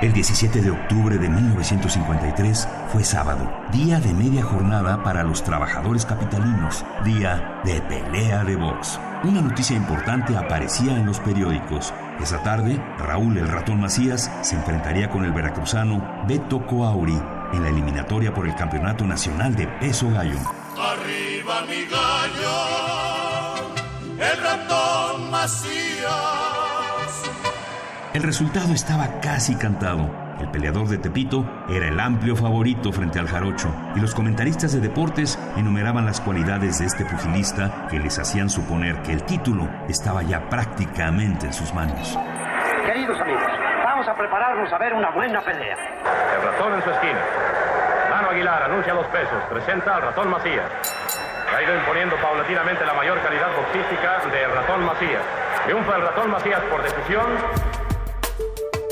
El 17 de octubre de 1953 fue sábado, día de media jornada para los trabajadores capitalinos, día de pelea de box. Una noticia importante aparecía en los periódicos. Esa tarde, Raúl el ratón Macías se enfrentaría con el veracruzano Beto Coauri en la eliminatoria por el Campeonato Nacional de Peso Gallo. Arriba mi gallo, el ratón Macías. El resultado estaba casi cantado. El peleador de Tepito era el amplio favorito frente al jarocho y los comentaristas de deportes enumeraban las cualidades de este pugilista que les hacían suponer que el título estaba ya prácticamente en sus manos. Queridos amigos, vamos a prepararnos a ver una buena pelea. El ratón en su esquina. Lano Aguilar anuncia los pesos. Presenta al ratón Macías. Ha ido imponiendo paulatinamente la mayor calidad boxística del ratón Macías. Triunfa el ratón Macías por decisión.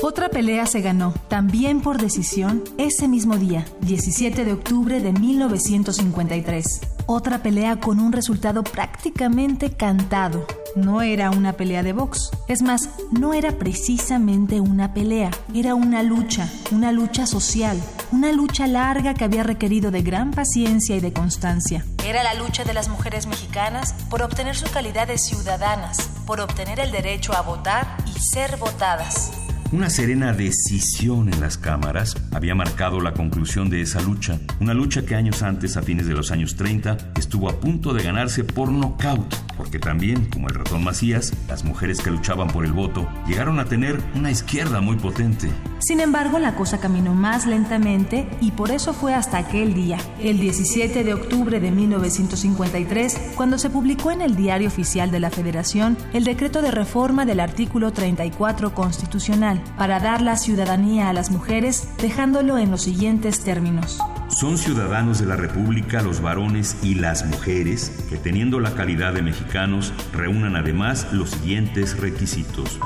Otra pelea se ganó, también por decisión, ese mismo día, 17 de octubre de 1953. Otra pelea con un resultado prácticamente cantado. No era una pelea de box. Es más, no era precisamente una pelea. Era una lucha, una lucha social, una lucha larga que había requerido de gran paciencia y de constancia. Era la lucha de las mujeres mexicanas por obtener su calidad de ciudadanas, por obtener el derecho a votar y ser votadas. Una serena decisión en las cámaras había marcado la conclusión de esa lucha, una lucha que años antes, a fines de los años 30, estuvo a punto de ganarse por nocaut, porque también, como el ratón Macías, las mujeres que luchaban por el voto llegaron a tener una izquierda muy potente. Sin embargo, la cosa caminó más lentamente y por eso fue hasta aquel día, el 17 de octubre de 1953, cuando se publicó en el Diario Oficial de la Federación el decreto de reforma del artículo 34 constitucional para dar la ciudadanía a las mujeres, dejándolo en los siguientes términos. Son ciudadanos de la República los varones y las mujeres que teniendo la calidad de mexicanos reúnan además los siguientes requisitos.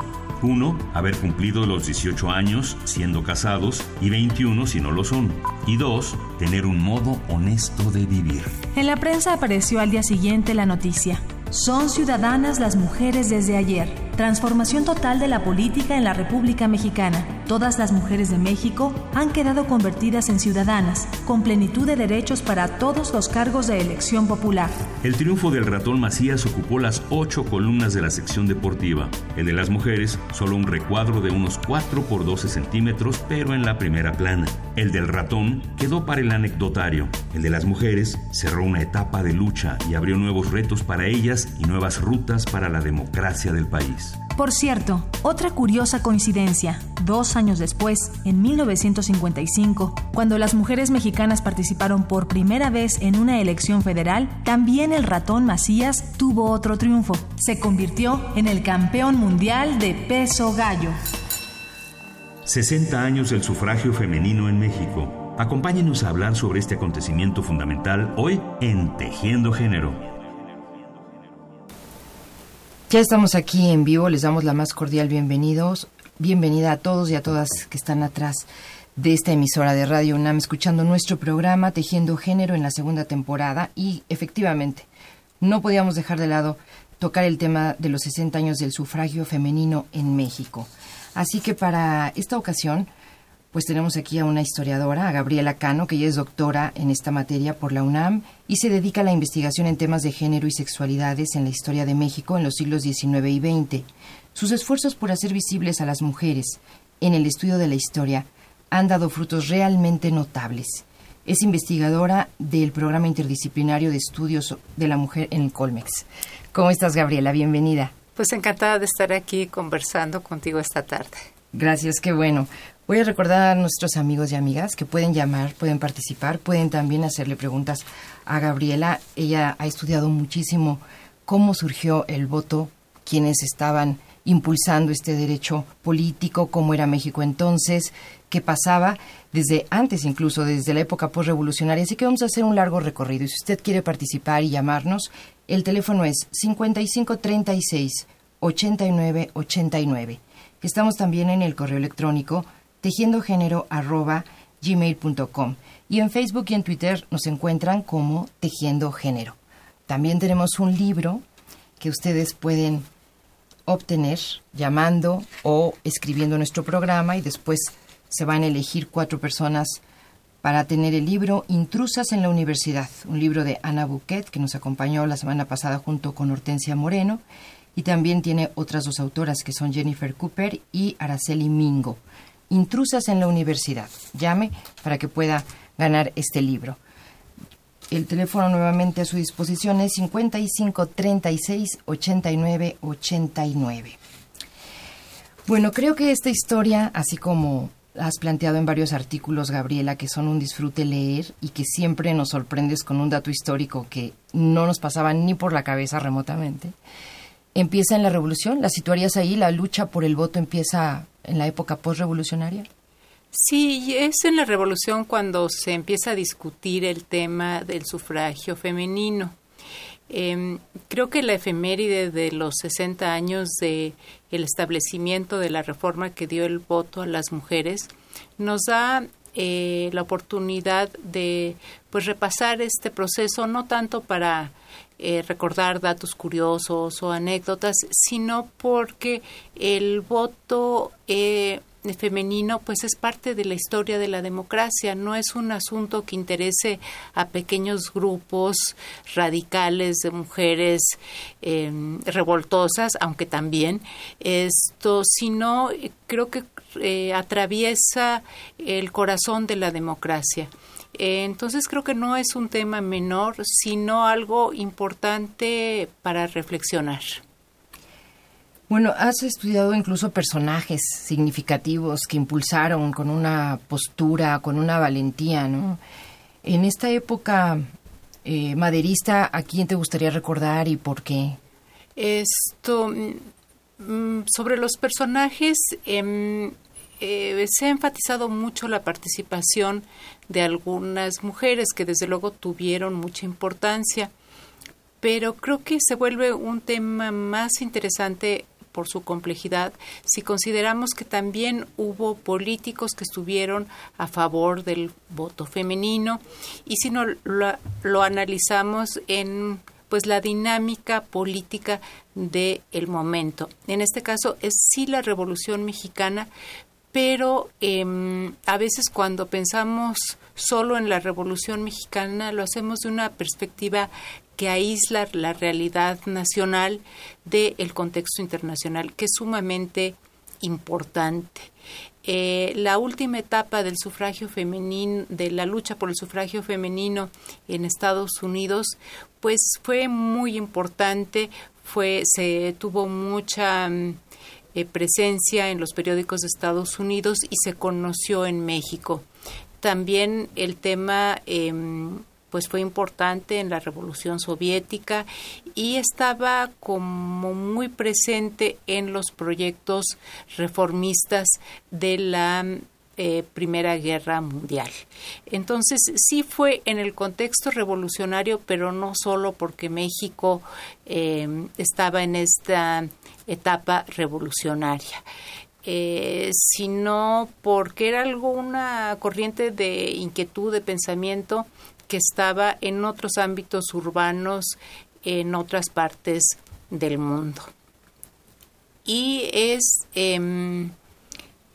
1. Haber cumplido los 18 años siendo casados y 21 si no lo son. Y 2. Tener un modo honesto de vivir. En la prensa apareció al día siguiente la noticia. Son ciudadanas las mujeres desde ayer. Transformación total de la política en la República Mexicana. Todas las mujeres de México han quedado convertidas en ciudadanas, con plenitud de derechos para todos los cargos de elección popular. El triunfo del ratón Macías ocupó las ocho columnas de la sección deportiva. El de las mujeres, solo un recuadro de unos 4 por 12 centímetros, pero en la primera plana. El del ratón quedó para el anecdotario. El de las mujeres cerró una etapa de lucha y abrió nuevos retos para ellas y nuevas rutas para la democracia del país. Por cierto, otra curiosa coincidencia. Dos años después, en 1955, cuando las mujeres mexicanas participaron por primera vez en una elección federal, también el ratón Macías tuvo otro triunfo. Se convirtió en el campeón mundial de peso gallo. 60 años del sufragio femenino en México. Acompáñenos a hablar sobre este acontecimiento fundamental hoy en Tejiendo Género. Ya estamos aquí en vivo, les damos la más cordial bienvenidos, bienvenida a todos y a todas que están atrás de esta emisora de Radio UNAM escuchando nuestro programa Tejiendo Género en la segunda temporada y efectivamente no podíamos dejar de lado tocar el tema de los 60 años del sufragio femenino en México. Así que para esta ocasión pues tenemos aquí a una historiadora, a Gabriela Cano, que ella es doctora en esta materia por la UNAM y se dedica a la investigación en temas de género y sexualidades en la historia de México en los siglos XIX y XX. Sus esfuerzos por hacer visibles a las mujeres en el estudio de la historia han dado frutos realmente notables. Es investigadora del programa interdisciplinario de estudios de la mujer en el Colmex. ¿Cómo estás, Gabriela? Bienvenida. Pues encantada de estar aquí conversando contigo esta tarde. Gracias, qué bueno. Voy a recordar a nuestros amigos y amigas que pueden llamar, pueden participar, pueden también hacerle preguntas a Gabriela. Ella ha estudiado muchísimo cómo surgió el voto, quiénes estaban impulsando este derecho político, cómo era México entonces, qué pasaba desde antes incluso, desde la época postrevolucionaria. Así que vamos a hacer un largo recorrido. Y si usted quiere participar y llamarnos, el teléfono es 5536 8989. Estamos también en el correo electrónico tejiendogénero arroba gmail.com y en Facebook y en Twitter nos encuentran como Tejiendo Género. También tenemos un libro que ustedes pueden obtener llamando o escribiendo nuestro programa y después se van a elegir cuatro personas para tener el libro Intrusas en la Universidad, un libro de Ana Bouquet que nos acompañó la semana pasada junto con Hortensia Moreno y también tiene otras dos autoras que son Jennifer Cooper y Araceli Mingo. Intrusas en la Universidad. Llame para que pueda ganar este libro. El teléfono nuevamente a su disposición es 55 36 89 89. Bueno, creo que esta historia, así como has planteado en varios artículos, Gabriela, que son un disfrute leer y que siempre nos sorprendes con un dato histórico que no nos pasaba ni por la cabeza remotamente, empieza en la revolución. ¿La situarías ahí? ¿La lucha por el voto empieza en la época postrevolucionaria? Sí, es en la revolución cuando se empieza a discutir el tema del sufragio femenino. Em, creo que la efeméride de los 60 años de el establecimiento de la reforma que dio el voto a las mujeres nos da eh, la oportunidad de pues repasar este proceso no tanto para eh, recordar datos curiosos o anécdotas sino porque el voto eh, femenino pues es parte de la historia de la democracia, no es un asunto que interese a pequeños grupos radicales de mujeres em, revoltosas, aunque también esto, sino creo que eh, atraviesa el corazón de la democracia. Entonces creo que no es un tema menor, sino algo importante para reflexionar. Bueno, has estudiado incluso personajes significativos que impulsaron con una postura, con una valentía, ¿no? En esta época eh, maderista, ¿a quién te gustaría recordar y por qué? Esto, mm, sobre los personajes, em, eh, se ha enfatizado mucho la participación de algunas mujeres que desde luego tuvieron mucha importancia pero creo que se vuelve un tema más interesante por su complejidad, si consideramos que también hubo políticos que estuvieron a favor del voto femenino y si no lo, analizamos en pues la dinámica política del el momento. En este caso es sí la Revolución Mexicana, pero em, a veces cuando pensamos solo en la Revolución Mexicana lo hacemos de una perspectiva que aísla la realidad nacional del contexto internacional, que es sumamente importante. Eh, la última etapa del sufragio femenino, de la lucha por el sufragio femenino en Estados Unidos, pues fue muy importante, fue, se tuvo mucha mm, eh, presencia en los periódicos de Estados Unidos y se conoció en México. También el tema em, pues fue importante en la Revolución Soviética y estaba como muy presente en los proyectos reformistas de la eh, Primera Guerra Mundial. Entonces, sí fue en el contexto revolucionario, pero no solo porque México eh, estaba en esta etapa revolucionaria. Eh, sino porque era algo una corriente de inquietud, de pensamiento que estaba en otros ámbitos urbanos en otras partes del mundo. Y es em,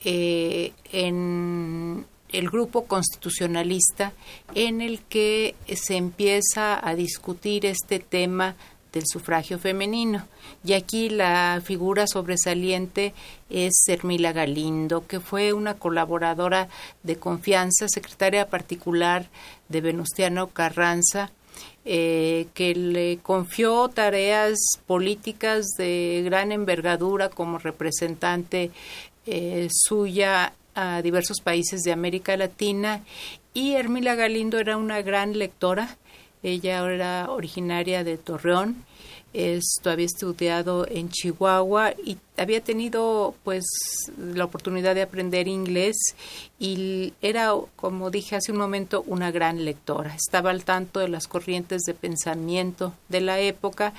eh, en el grupo constitucionalista en el que se empieza a discutir este tema del sufragio femenino. Y aquí la figura sobresaliente es Hermila Galindo, que fue una colaboradora de confianza, secretaria particular de Venustiano Carranza, eh, que le confió tareas políticas de gran envergadura como representante eh, suya a diversos países de América Latina y Hermila Galindo era una gran lectora Ella era originaria de Torreón esto había estudiado en Chihuahua y había tenido pues la oportunidad de aprender inglés y era como dije hace un momento una gran lectora. Estaba al tanto de las corrientes de pensamiento de la época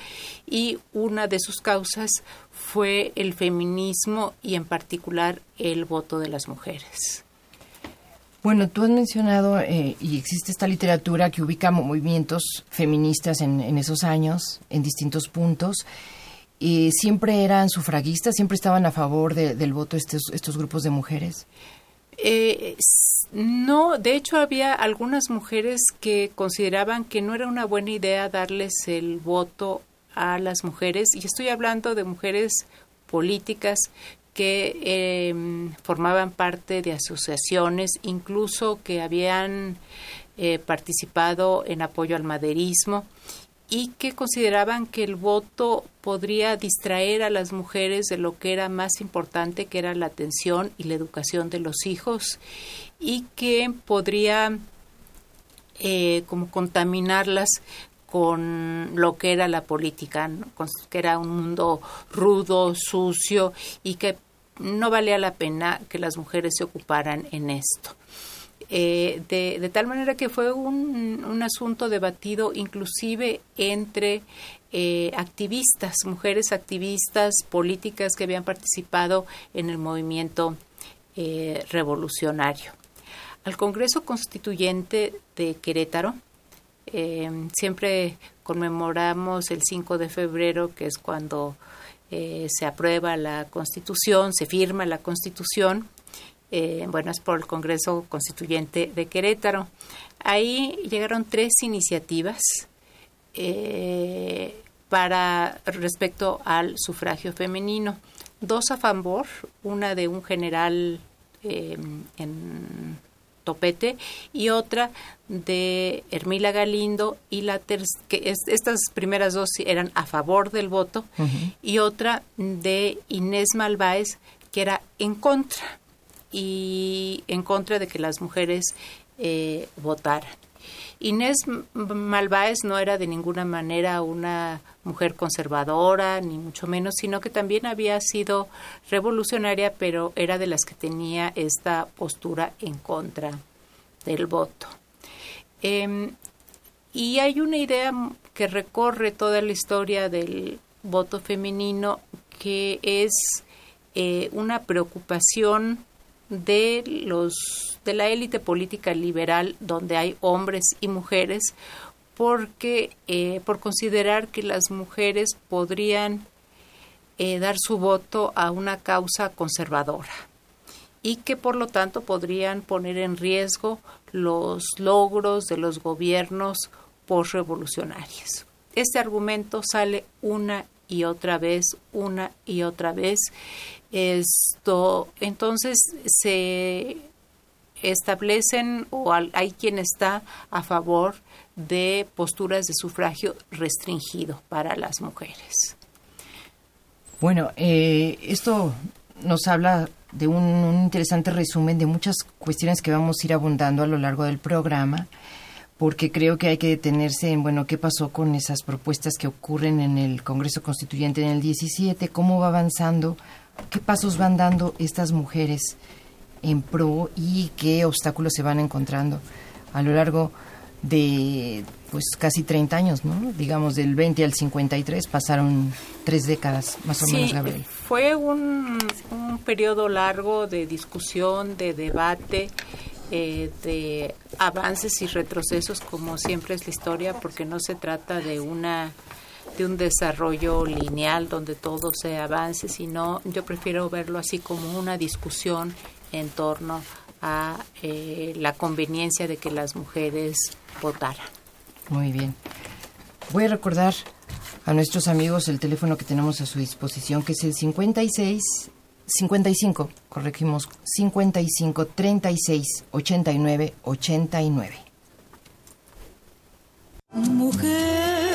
y una de sus causas fue el feminismo y en particular el voto de las mujeres bueno, tú has mencionado, eh, y existe esta literatura que ubica movimientos feministas en, esos años, en distintos puntos. y ¿Siempre eran sufragistas? ¿Siempre estaban a favor del voto estos, estos grupos de mujeres? Eh, no, de hecho había algunas mujeres que consideraban que no era una buena idea darles el voto a las mujeres, y estoy hablando de mujeres políticas que em, formaban parte de asociaciones, incluso que habían eh, participado en apoyo al maderismo y que consideraban que el voto podría distraer a las mujeres de lo que era más importante, que era la atención y la educación de los hijos, y que podría eh, como contaminarlas con lo que era la política, que era un mundo rudo, sucio y que no valía la pena que las mujeres se ocuparan en esto. Eh, de, tal manera que fue un, asunto debatido inclusive entre eh, activistas, mujeres activistas políticas que habían participado en el movimiento eh, revolucionario. Al Congreso Constituyente de Querétaro, siempre conmemoramos el 5 de febrero, que es cuando eh, se aprueba la Constitución, se firma la Constitución, eh, bueno, es por el Congreso Constituyente de Querétaro. Ahí llegaron tres iniciativas eh, para respecto al sufragio femenino. Dos a favor, una de un general en Topete y otra de Hermila Galindo y la que estas primeras dos eran a favor del voto y otra de Inés Malváez que era en contra y en contra de que las mujeres eh, votaran. Inés Malváez no era de ninguna manera una mujer conservadora, ni mucho menos, sino que también había sido revolucionaria, pero era de las que tenía esta postura en contra del voto. Em, y hay una idea que recorre toda la historia del voto femenino que es eh, una preocupación de los de la élite política liberal donde hay hombres y mujeres porque eh, por considerar que las mujeres podrían eh, dar su voto a una causa conservadora y que por lo tanto podrían poner en riesgo los logros de los gobiernos postrevolucionarios. Este argumento sale una y otra vez, una y otra vez. Esto, entonces se establecen o hay quien está a favor de posturas de sufragio restringido para las mujeres. Bueno, eh, esto nos habla de un, un, interesante resumen de muchas cuestiones que vamos a ir abundando a lo largo del programa, porque creo que hay que detenerse en, bueno, qué pasó con esas propuestas que ocurren en el Congreso Constituyente en el 17, cómo va avanzando, qué pasos van dando estas mujeres en pro y qué obstáculos se van encontrando a lo largo de pues casi 30 años, ¿no? Digamos del 20 al 53 pasaron tres décadas más o menos, Gabriel. Fue un, un periodo largo de discusión, de debate, eh, de avances y retrocesos, como siempre es la historia, porque no se trata de una de un desarrollo lineal donde todo se avance, sino yo prefiero verlo así como una discusión en torno a eh, la conveniencia de que las mujeres votaran. Muy bien. Voy a recordar a nuestros amigos el teléfono que tenemos a su disposición, que es el 56 55, corregimos, 55 36 89 89. Mujer,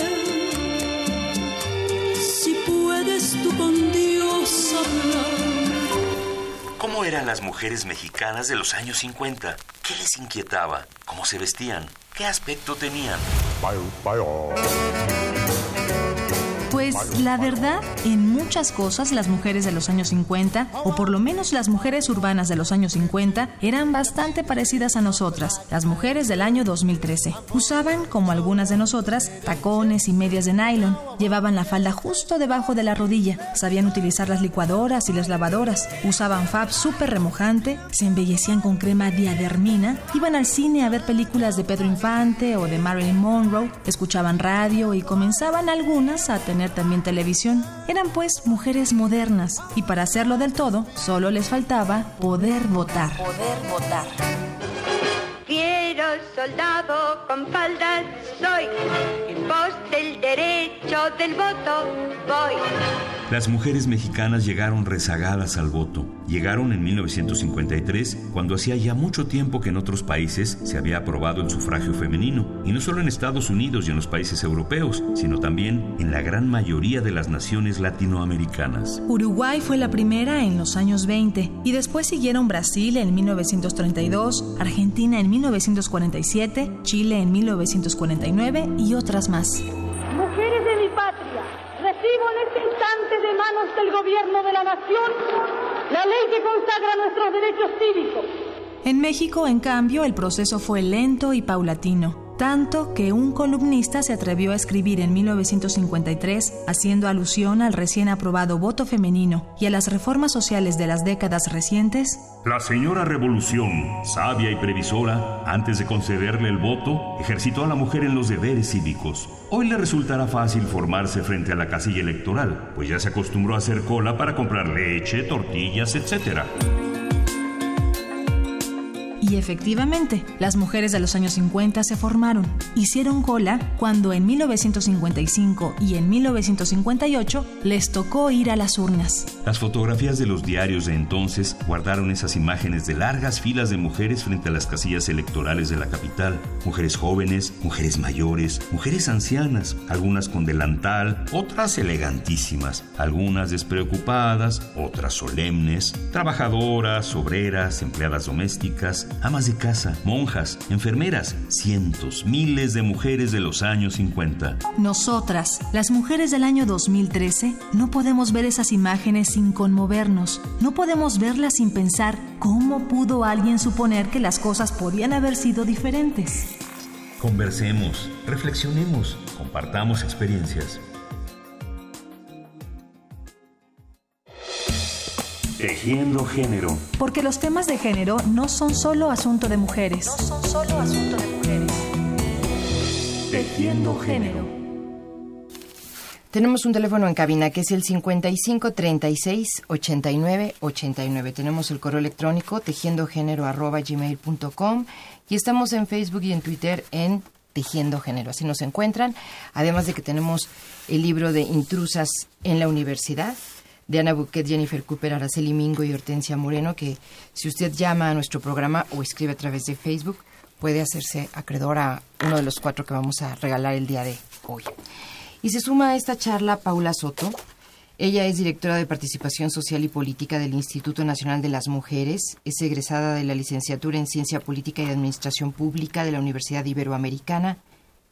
¿Cómo eran las mujeres mexicanas de los años 50? ¿Qué les inquietaba? ¿Cómo se vestían? ¿Qué aspecto tenían? Pues la verdad, en muchas cosas las mujeres de los años 50, o por lo menos las mujeres urbanas de los años 50, eran bastante parecidas a nosotras, las mujeres del año 2013. Usaban, como algunas de nosotras, tacones y medias de nylon, llevaban la falda justo debajo de la rodilla, sabían utilizar las licuadoras y las lavadoras, usaban fab súper remojante, se embellecían con crema diadermina, iban al cine a ver películas de Pedro Infante o de Marilyn Monroe, escuchaban radio y comenzaban algunas a tener también televisión. Eran pues mujeres modernas y para hacerlo del todo solo les faltaba poder votar. Poder votar. Soldado con faldas soy, en pos del derecho del voto voy. Las mujeres mexicanas llegaron rezagadas al voto. Llegaron en 1953, cuando hacía ya mucho tiempo que en otros países se había aprobado el sufragio femenino, y no solo en Estados Unidos y en los países europeos, sino también en la gran mayoría de las naciones latinoamericanas. Uruguay fue la primera en los años 20 y después siguieron Brasil en 1932, Argentina en 1947, Chile en 1949 y otras más. Mujeres de mi patria, recibo en este instante de manos del gobierno de la nación la ley que consagra nuestros derechos cívicos. En México, en cambio, el proceso fue lento y paulatino tanto que un columnista se atrevió a escribir en 1953, haciendo alusión al recién aprobado voto femenino y a las reformas sociales de las décadas recientes, La señora Revolución, sabia y previsora, antes de concederle el voto, ejercitó a la mujer en los deberes cívicos. Hoy le resultará fácil formarse frente a la casilla electoral, pues ya se acostumbró a hacer cola para comprar leche, tortillas, etc. Y efectivamente, las mujeres de los años 50 se formaron, hicieron cola cuando en 1955 y en 1958 les tocó ir a las urnas. Las fotografías de los diarios de entonces guardaron esas imágenes de largas filas de mujeres frente a las casillas electorales de la capital. Mujeres jóvenes, mujeres mayores, mujeres ancianas, algunas con delantal, otras elegantísimas, algunas despreocupadas, otras solemnes, trabajadoras, obreras, empleadas domésticas, amas de casa, monjas, enfermeras, cientos, miles de mujeres de los años 50. Nosotras, las mujeres del año 2013, no podemos ver esas imágenes sin conmovernos, no podemos verlas sin pensar cómo pudo alguien suponer que las cosas podían haber sido diferentes. Conversemos, reflexionemos, compartamos experiencias. Tejiendo género. Porque los temas de género no son solo asunto de mujeres. No son solo asunto de mujeres. Tejiendo género. Tenemos un teléfono en cabina que es el 55 36 89 89. Tenemos el correo electrónico tejiendogénero arroba gmail.com y estamos en Facebook y en Twitter en Tejiendo Género. Así nos encuentran. Además de que tenemos el libro de Intrusas en la Universidad de Ana Buquet, Jennifer Cooper, Araceli Mingo y Hortensia Moreno, que si usted llama a nuestro programa o escribe a través de Facebook, puede hacerse acreedor a uno de los cuatro que vamos a regalar el día de hoy. Y se suma a esta charla Paula Soto. Ella es directora de Participación Social y Política del Instituto Nacional de las Mujeres, es egresada de la licenciatura en Ciencia Política y Administración Pública de la Universidad Iberoamericana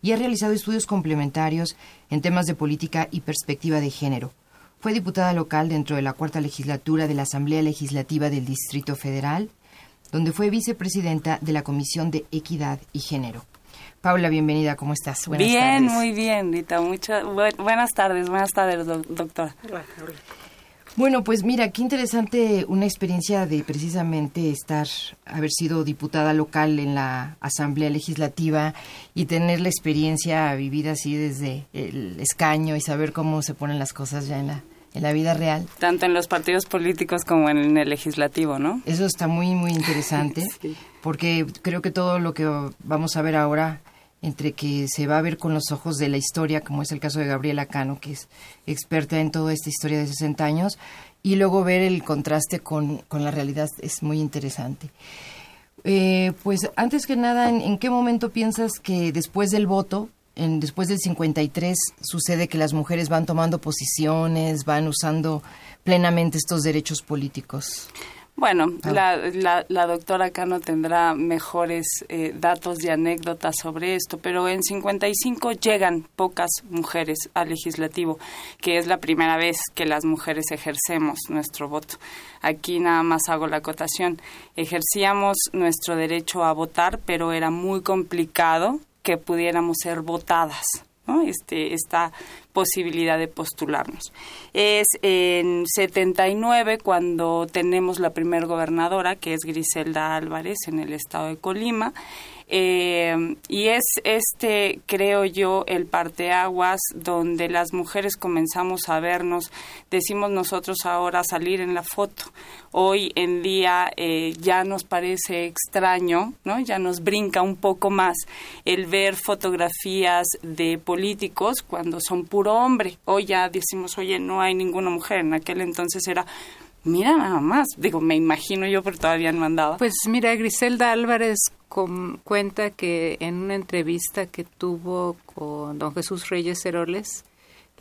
y ha realizado estudios complementarios en temas de política y perspectiva de género. Fue diputada local dentro de la cuarta legislatura de la Asamblea Legislativa del Distrito Federal, donde fue vicepresidenta de la Comisión de Equidad y Género. Paula, bienvenida, ¿cómo estás? Buenas bien, tardes. muy bien, Rita. Mucho, bu buenas tardes, buenas tardes, do doctora. Bueno, pues mira, qué interesante una experiencia de precisamente estar, haber sido diputada local en la Asamblea Legislativa y tener la experiencia vivida así desde el escaño y saber cómo se ponen las cosas ya en la, en la vida real. Tanto en los partidos políticos como en el legislativo, ¿no? Eso está muy, muy interesante, sí. porque creo que todo lo que vamos a ver ahora, entre que se va a ver con los ojos de la historia, como es el caso de Gabriela Cano, que es experta en toda esta historia de 60 años, y luego ver el contraste con, con la realidad es muy interesante. Eh, pues antes que nada, ¿en, ¿en qué momento piensas que después del voto, en, después del 53 sucede que las mujeres van tomando posiciones, van usando plenamente estos derechos políticos? Bueno, la, la, la, doctora Cano tendrá mejores eh, datos y anécdotas sobre esto, pero en 55 llegan pocas mujeres al legislativo, que es la primera vez que las mujeres ejercemos nuestro voto. Aquí nada más hago la acotación. Ejercíamos nuestro derecho a votar, pero era muy complicado que pudiéramos ser votadas. ¿no? Este, esta posibilidad de postularnos. Es en 79 cuando tenemos la primer gobernadora, que es Griselda Álvarez, en el estado de Colima. Eh, y es este, creo yo, el parteaguas donde las mujeres comenzamos a vernos, decimos nosotros ahora salir en la foto. Hoy en día eh, ya nos parece extraño, ¿no? Ya nos brinca un poco más el ver fotografías de políticos cuando son puro hombre. Hoy ya decimos, oye, no hay ninguna mujer. En aquel entonces era Mira nada más, digo, me imagino yo, pero todavía no andaba. Pues mira, Griselda Álvarez cuenta que en una entrevista que tuvo con don Jesús Reyes Heroles,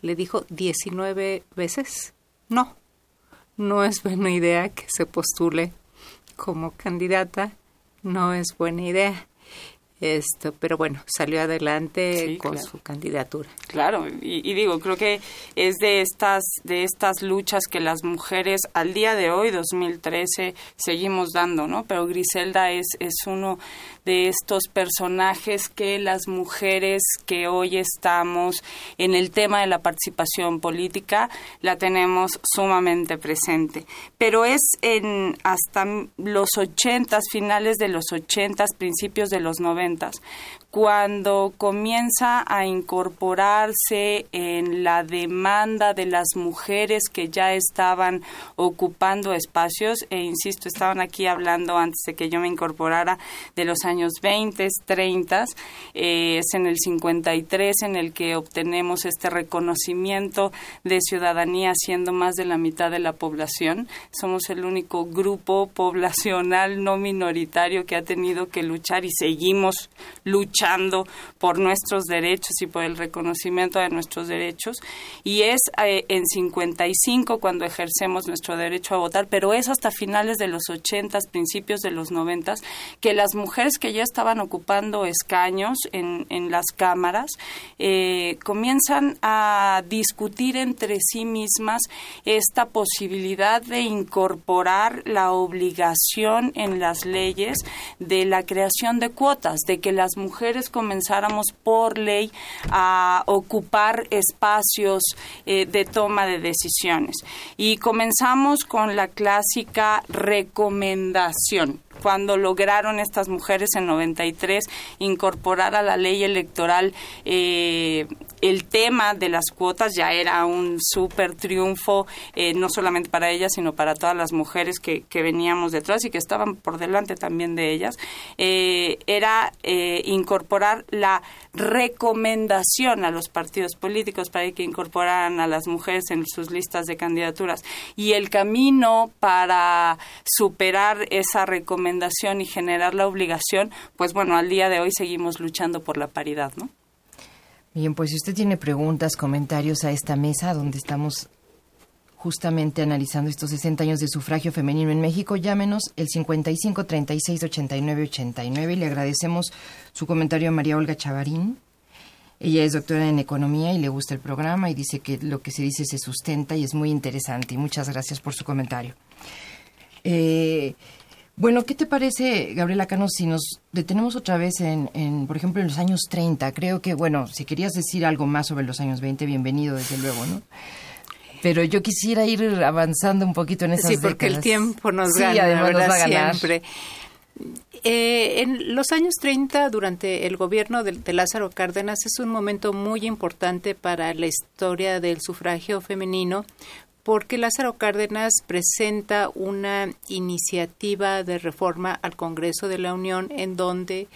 le dijo 19 veces, no, no es buena idea que se postule como candidata, no es buena idea. Esto, pero bueno, salió adelante con su candidatura. Claro, y, digo, creo que es de estas de estas luchas que las mujeres al día de hoy, 2013, seguimos dando, ¿no? Pero Griselda es es uno de estos personajes que las mujeres que hoy estamos en el tema de la participación política la tenemos sumamente presente. Pero es en hasta los ochentas, finales de los ochentas, principios de los noventas, cuentas cuando comienza a incorporarse en la demanda de las mujeres que ya estaban ocupando espacios, e insisto, estaban aquí hablando antes de que yo me incorporara de los años 20, 30, eh, es en el 53 en el que obtenemos este reconocimiento de ciudadanía siendo más de la mitad de la población. Somos el único grupo poblacional no minoritario que ha tenido que luchar y seguimos luchando por nuestros derechos y por el reconocimiento de nuestros derechos. Y es eh, en 55 cuando ejercemos nuestro derecho a votar, pero es hasta finales de los 80, principios de los 90, que las mujeres que ya estaban ocupando escaños en, en las cámaras eh, comienzan a discutir entre sí mismas esta posibilidad de incorporar la obligación en las leyes de la creación de cuotas, de que las mujeres comenzáramos por ley a ocupar espacios eh, de toma de decisiones. Y comenzamos con la clásica recomendación cuando lograron estas mujeres en 93 incorporar a la ley electoral eh, el tema de las cuotas ya era un súper triunfo, eh, no solamente para ellas, sino para todas las mujeres que, que, veníamos detrás y que estaban por delante también de ellas, eh, era incorporar la recomendación a los partidos políticos para que incorporaran a las mujeres en sus listas de candidaturas. Y el camino para superar esa recomendación y generar la obligación, pues bueno, al día de hoy seguimos luchando por la paridad, ¿no? Bien, pues si usted tiene preguntas, comentarios a esta mesa donde estamos justamente analizando estos 60 años de sufragio femenino en México, llámenos el 55 36 89 89 y le agradecemos su comentario a María Olga Chavarín. Ella es doctora en economía y le gusta el programa y dice que lo que se dice se sustenta y es muy interesante. Y muchas gracias por su comentario. Eh, bueno, ¿qué te parece, Gabriela Cano, si nos detenemos otra vez en, en, por ejemplo, en los años 30? Creo que, bueno, si querías decir algo más sobre los años 20, bienvenido, desde luego, ¿no? Pero yo quisiera ir avanzando un poquito en esas Sí, porque el tiempo nos gana, además nos va a ganar. siempre. Eh, en los años 30, durante el gobierno de, de, Lázaro Cárdenas, es un momento muy importante para la historia del sufragio femenino, porque Lázaro Cárdenas presenta una iniciativa de reforma al Congreso de la Unión en donde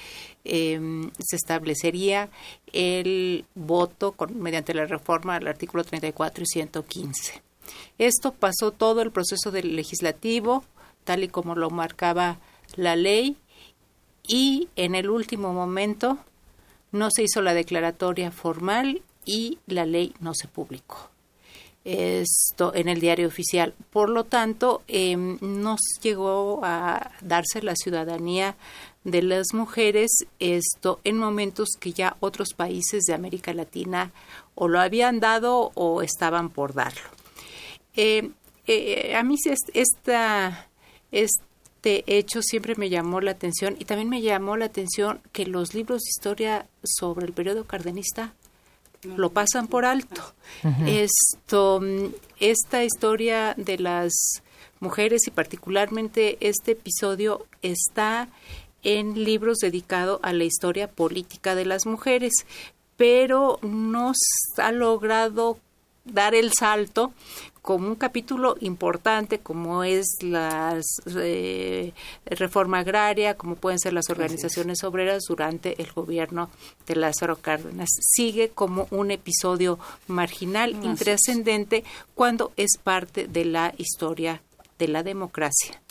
em, se establecería el voto mediante la reforma al artículo 34 y 115. Esto pasó todo el proceso del legislativo, tal y como lo marcaba la ley, y en el último momento no se hizo la declaratoria formal y la ley no se publicó. Esto en el diario oficial. Por lo tanto, eh, no llegó a darse la ciudadanía de las mujeres esto en momentos que ya otros países de América Latina o lo habían dado o estaban por darlo. Eh, eh, a mí esta, este hecho siempre me llamó la atención y también me llamó la atención que los libros de historia sobre el periodo cardenista lo pasan por alto. Esto, esta historia de las mujeres y particularmente este episodio está en libros dedicados a la historia política de las mujeres, pero no ha logrado dar el salto como un capítulo importante como es la eh, reforma agraria, como pueden ser las organizaciones obreras durante el gobierno de Lázaro Cárdenas. Sigue como un episodio marginal, intrascendente, cuando es parte de la historia de la democracia.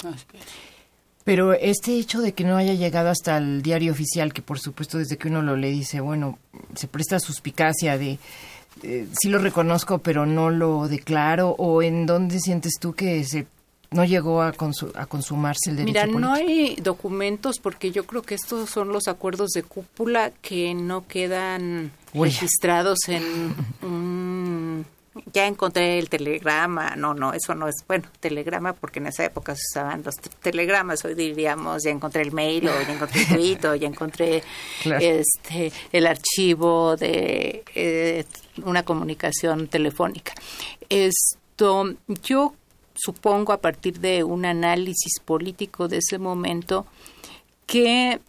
Pero este hecho de que no haya llegado hasta el diario oficial, que por supuesto desde que uno lo lee dice, bueno, se presta suspicacia de eh, sí lo reconozco, pero no lo declaro? ¿O en dónde sientes tú que se no llegó a, a consumarse el derecho Mira, político? no hay documentos porque yo creo que estos son los acuerdos de cúpula que no quedan registrados en un ya encontré el telegrama, no, no, eso no es, bueno, telegrama porque en esa época se usaban los telegramas, hoy diríamos, ya encontré el mail, o ya encontré el tweet, o ya encontré este, el archivo de eh, una comunicación telefónica. Esto, yo supongo a partir de un análisis político de ese momento que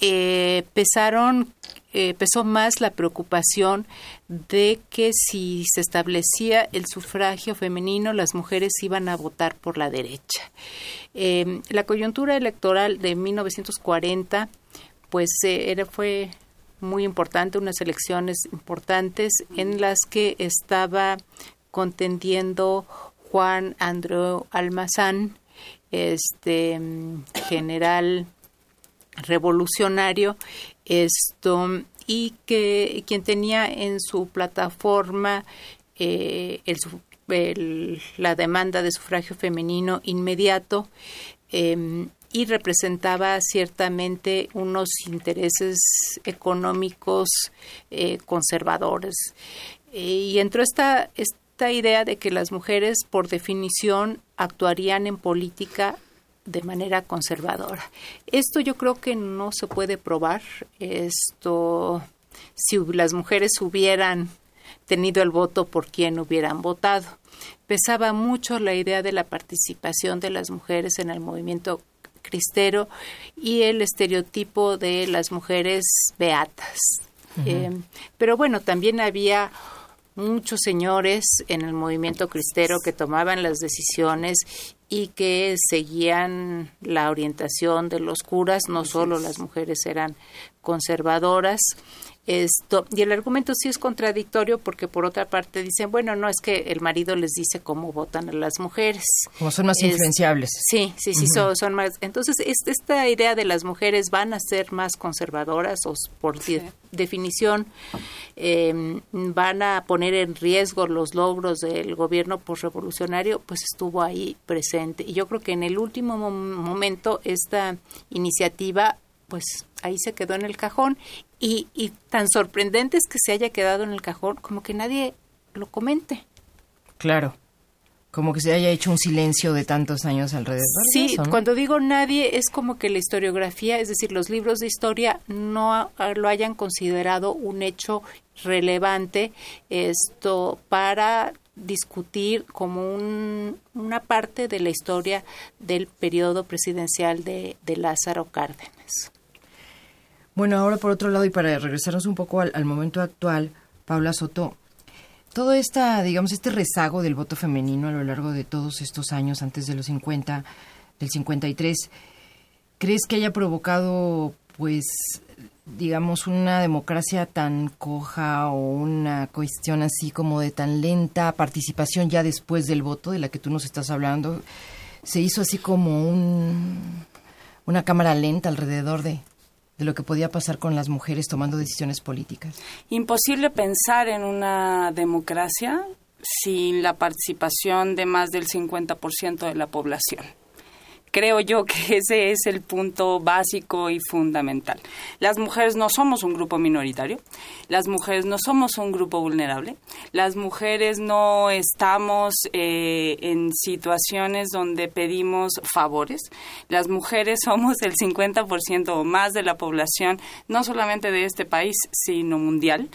eh, pesaron eh, pesó más la preocupación de que si se establecía el sufragio femenino, las mujeres iban a votar por la derecha. Eh, la coyuntura electoral de 1940, pues eh, era, fue muy importante, unas elecciones importantes en las que estaba contendiendo Juan Andreu Almazán, este general revolucionario esto y que quien tenía en su plataforma eh, la demanda de sufragio femenino inmediato em, y representaba ciertamente unos intereses económicos eh, conservadores. y entró esta, esta idea de que las mujeres, por definición, actuarían en política de manera conservadora. Esto yo creo que no se puede probar. Esto, si las mujeres hubieran tenido el voto por quien hubieran votado. Pesaba mucho la idea de la participación de las mujeres en el movimiento cristero y el estereotipo de las mujeres beatas. Eh, pero bueno, también había muchos señores en el movimiento cristero que tomaban las decisiones y que seguían la orientación de los curas, no solo las mujeres eran conservadoras. Esto, y el argumento sí es contradictorio porque por otra parte dicen, bueno, no es que el marido les dice cómo votan a las mujeres. Como son más influenciables. Sí, sí, sí, son, más. Entonces, esta idea de las mujeres van a ser más conservadoras o por definición em, van a poner en riesgo los logros del gobierno postrevolucionario, pues estuvo ahí presente. Y yo creo que en el último momento esta iniciativa pues ahí se quedó en el cajón y, y tan sorprendente es que se haya quedado en el cajón como que nadie lo comente. Claro como que se haya hecho un silencio de tantos años alrededor. Sí, cuando digo nadie es como que la historiografía, es decir, los libros de historia no lo hayan considerado un hecho relevante esto para discutir como una parte de la historia del periodo presidencial de, de Lázaro Cárdenas. Bueno, ahora por otro lado, y para regresarnos un poco al, momento actual, Paula Soto, todo esta, digamos, este rezago del voto femenino a lo largo de todos estos años, antes de los 50, del 53, ¿crees que haya provocado, pues, digamos, una democracia tan coja o una cuestión así como de tan lenta participación ya después del voto de la que tú nos estás hablando? Se hizo así como un, una cámara lenta alrededor de, de lo que podía pasar con las mujeres tomando decisiones políticas. Imposible pensar en una democracia sin la participación de más del 50% de la población creo yo que ese es el punto básico y fundamental. Las mujeres no somos un grupo minoritario, las mujeres no somos un grupo vulnerable, las mujeres no estamos eh, en situaciones donde pedimos favores, las mujeres somos el 50% o más de la población, no solamente de este país, sino mundial.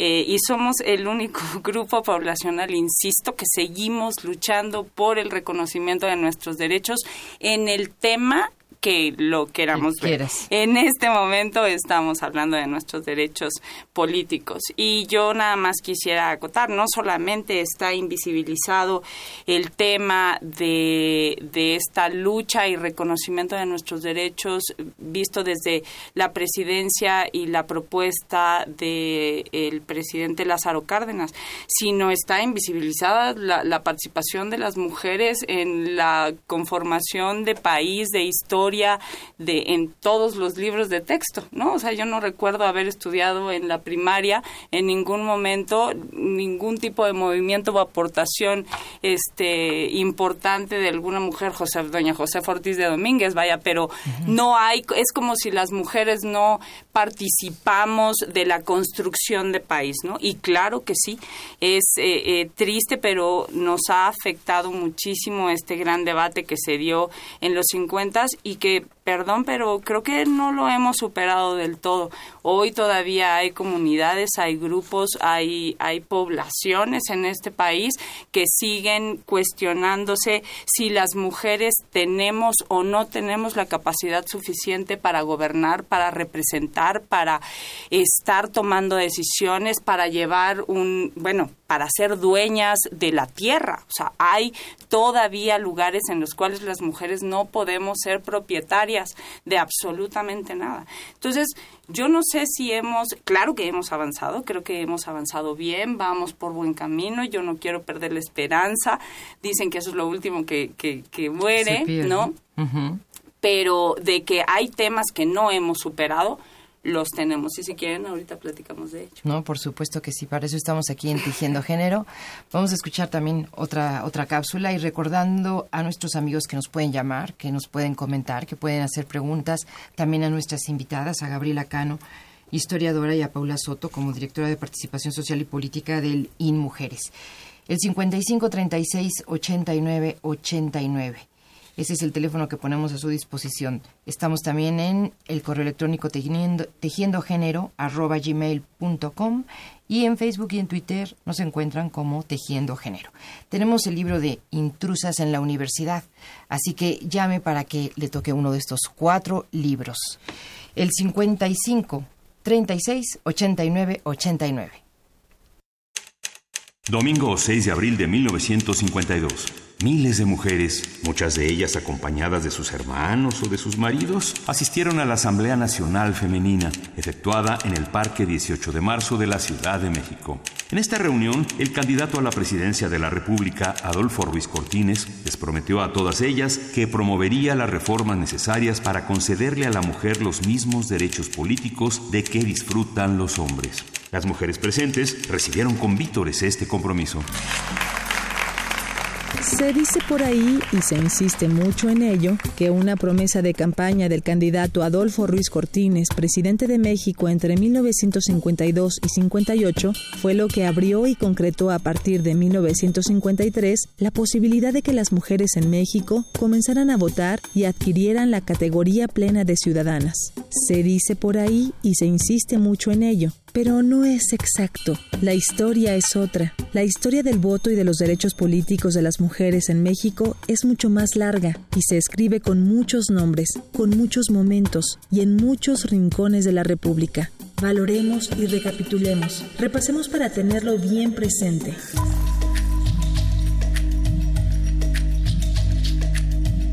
Eh, y somos el único grupo poblacional, insisto, que seguimos luchando por el reconocimiento de nuestros derechos en el tema que lo queramos ver. En este momento estamos hablando de nuestros derechos políticos y yo nada más quisiera acotar, no solamente está invisibilizado el tema de, de esta lucha y reconocimiento de nuestros derechos visto desde la presidencia y la propuesta del presidente Lázaro Cárdenas, sino está invisibilizada la, la participación de las mujeres en la conformación de país, de historia, de en todos los libros de texto, ¿no? O sea, yo no recuerdo haber estudiado en la primaria en ningún momento ningún tipo de movimiento o aportación este importante de alguna mujer, José, doña José Ortiz de Domínguez, vaya, pero no hay es como si las mujeres no participamos de la construcción de país, ¿no? Y claro que sí, es eh, eh, triste, pero nos ha afectado muchísimo este gran debate que se dio en los 50 y que, perdón, pero creo que no lo hemos superado del todo. Hoy todavía hay comunidades, hay grupos, hay, hay poblaciones en este país que siguen cuestionándose si las mujeres tenemos o no tenemos la capacidad suficiente para gobernar, para representar, para estar tomando decisiones, para llevar un, bueno, para ser dueñas de la tierra. O sea, hay todavía lugares en los cuales las mujeres no podemos ser propietarias de absolutamente nada. Entonces, yo no sé si hemos, claro que hemos avanzado, creo que hemos avanzado bien, vamos por buen camino, yo no quiero perder la esperanza, dicen que eso es lo último que, que, muere, ¿no? Pero de que hay temas que no hemos superado, los tenemos. Y si quieren, ahorita platicamos de ello. No, por supuesto que sí, para eso estamos aquí en Tejiendo Género. Vamos a escuchar también otra, otra cápsula y recordando a nuestros amigos que nos pueden llamar, que nos pueden comentar, que pueden hacer preguntas, también a nuestras invitadas, a Gabriela Cano, historiadora, y a Paula Soto, como directora de Participación Social y Política del IN Mujeres. El 55 36 89 89. Ese es el teléfono que ponemos a su disposición. Estamos también en el correo electrónico tejiendo, tejiendogénero arroba gmail.com y en Facebook y en Twitter nos encuentran como Tejiendo Género. Tenemos el libro de Intrusas en la Universidad, así que llame para que le toque uno de estos cuatro libros. El 55 36 89 89. Domingo 6 de abril de 1952. Miles de mujeres, muchas de ellas acompañadas de sus hermanos o de sus maridos, asistieron a la Asamblea Nacional Femenina, efectuada en el Parque 18 de Marzo de la Ciudad de México. En esta reunión, el candidato a la presidencia de la República, Adolfo Ruiz Cortines, les prometió a todas ellas que promovería las reformas necesarias para concederle a la mujer los mismos derechos políticos de que disfrutan los hombres. Las mujeres presentes recibieron con vítores este compromiso. Se dice por ahí, y se insiste mucho en ello, que una promesa de campaña del candidato Adolfo Ruiz Cortines, presidente de México entre 1952 y 58, fue lo que abrió y concretó a partir de 1953 la posibilidad de que las mujeres en México comenzaran a votar y adquirieran la categoría plena de ciudadanas. Se dice por ahí, y se insiste mucho en ello, pero no es exacto. La historia es otra. La historia del voto y de los derechos políticos de las mujeres en México es mucho más larga y se escribe con muchos nombres, con muchos momentos y en muchos rincones de la República. Valoremos y recapitulemos. Repasemos para tenerlo bien presente.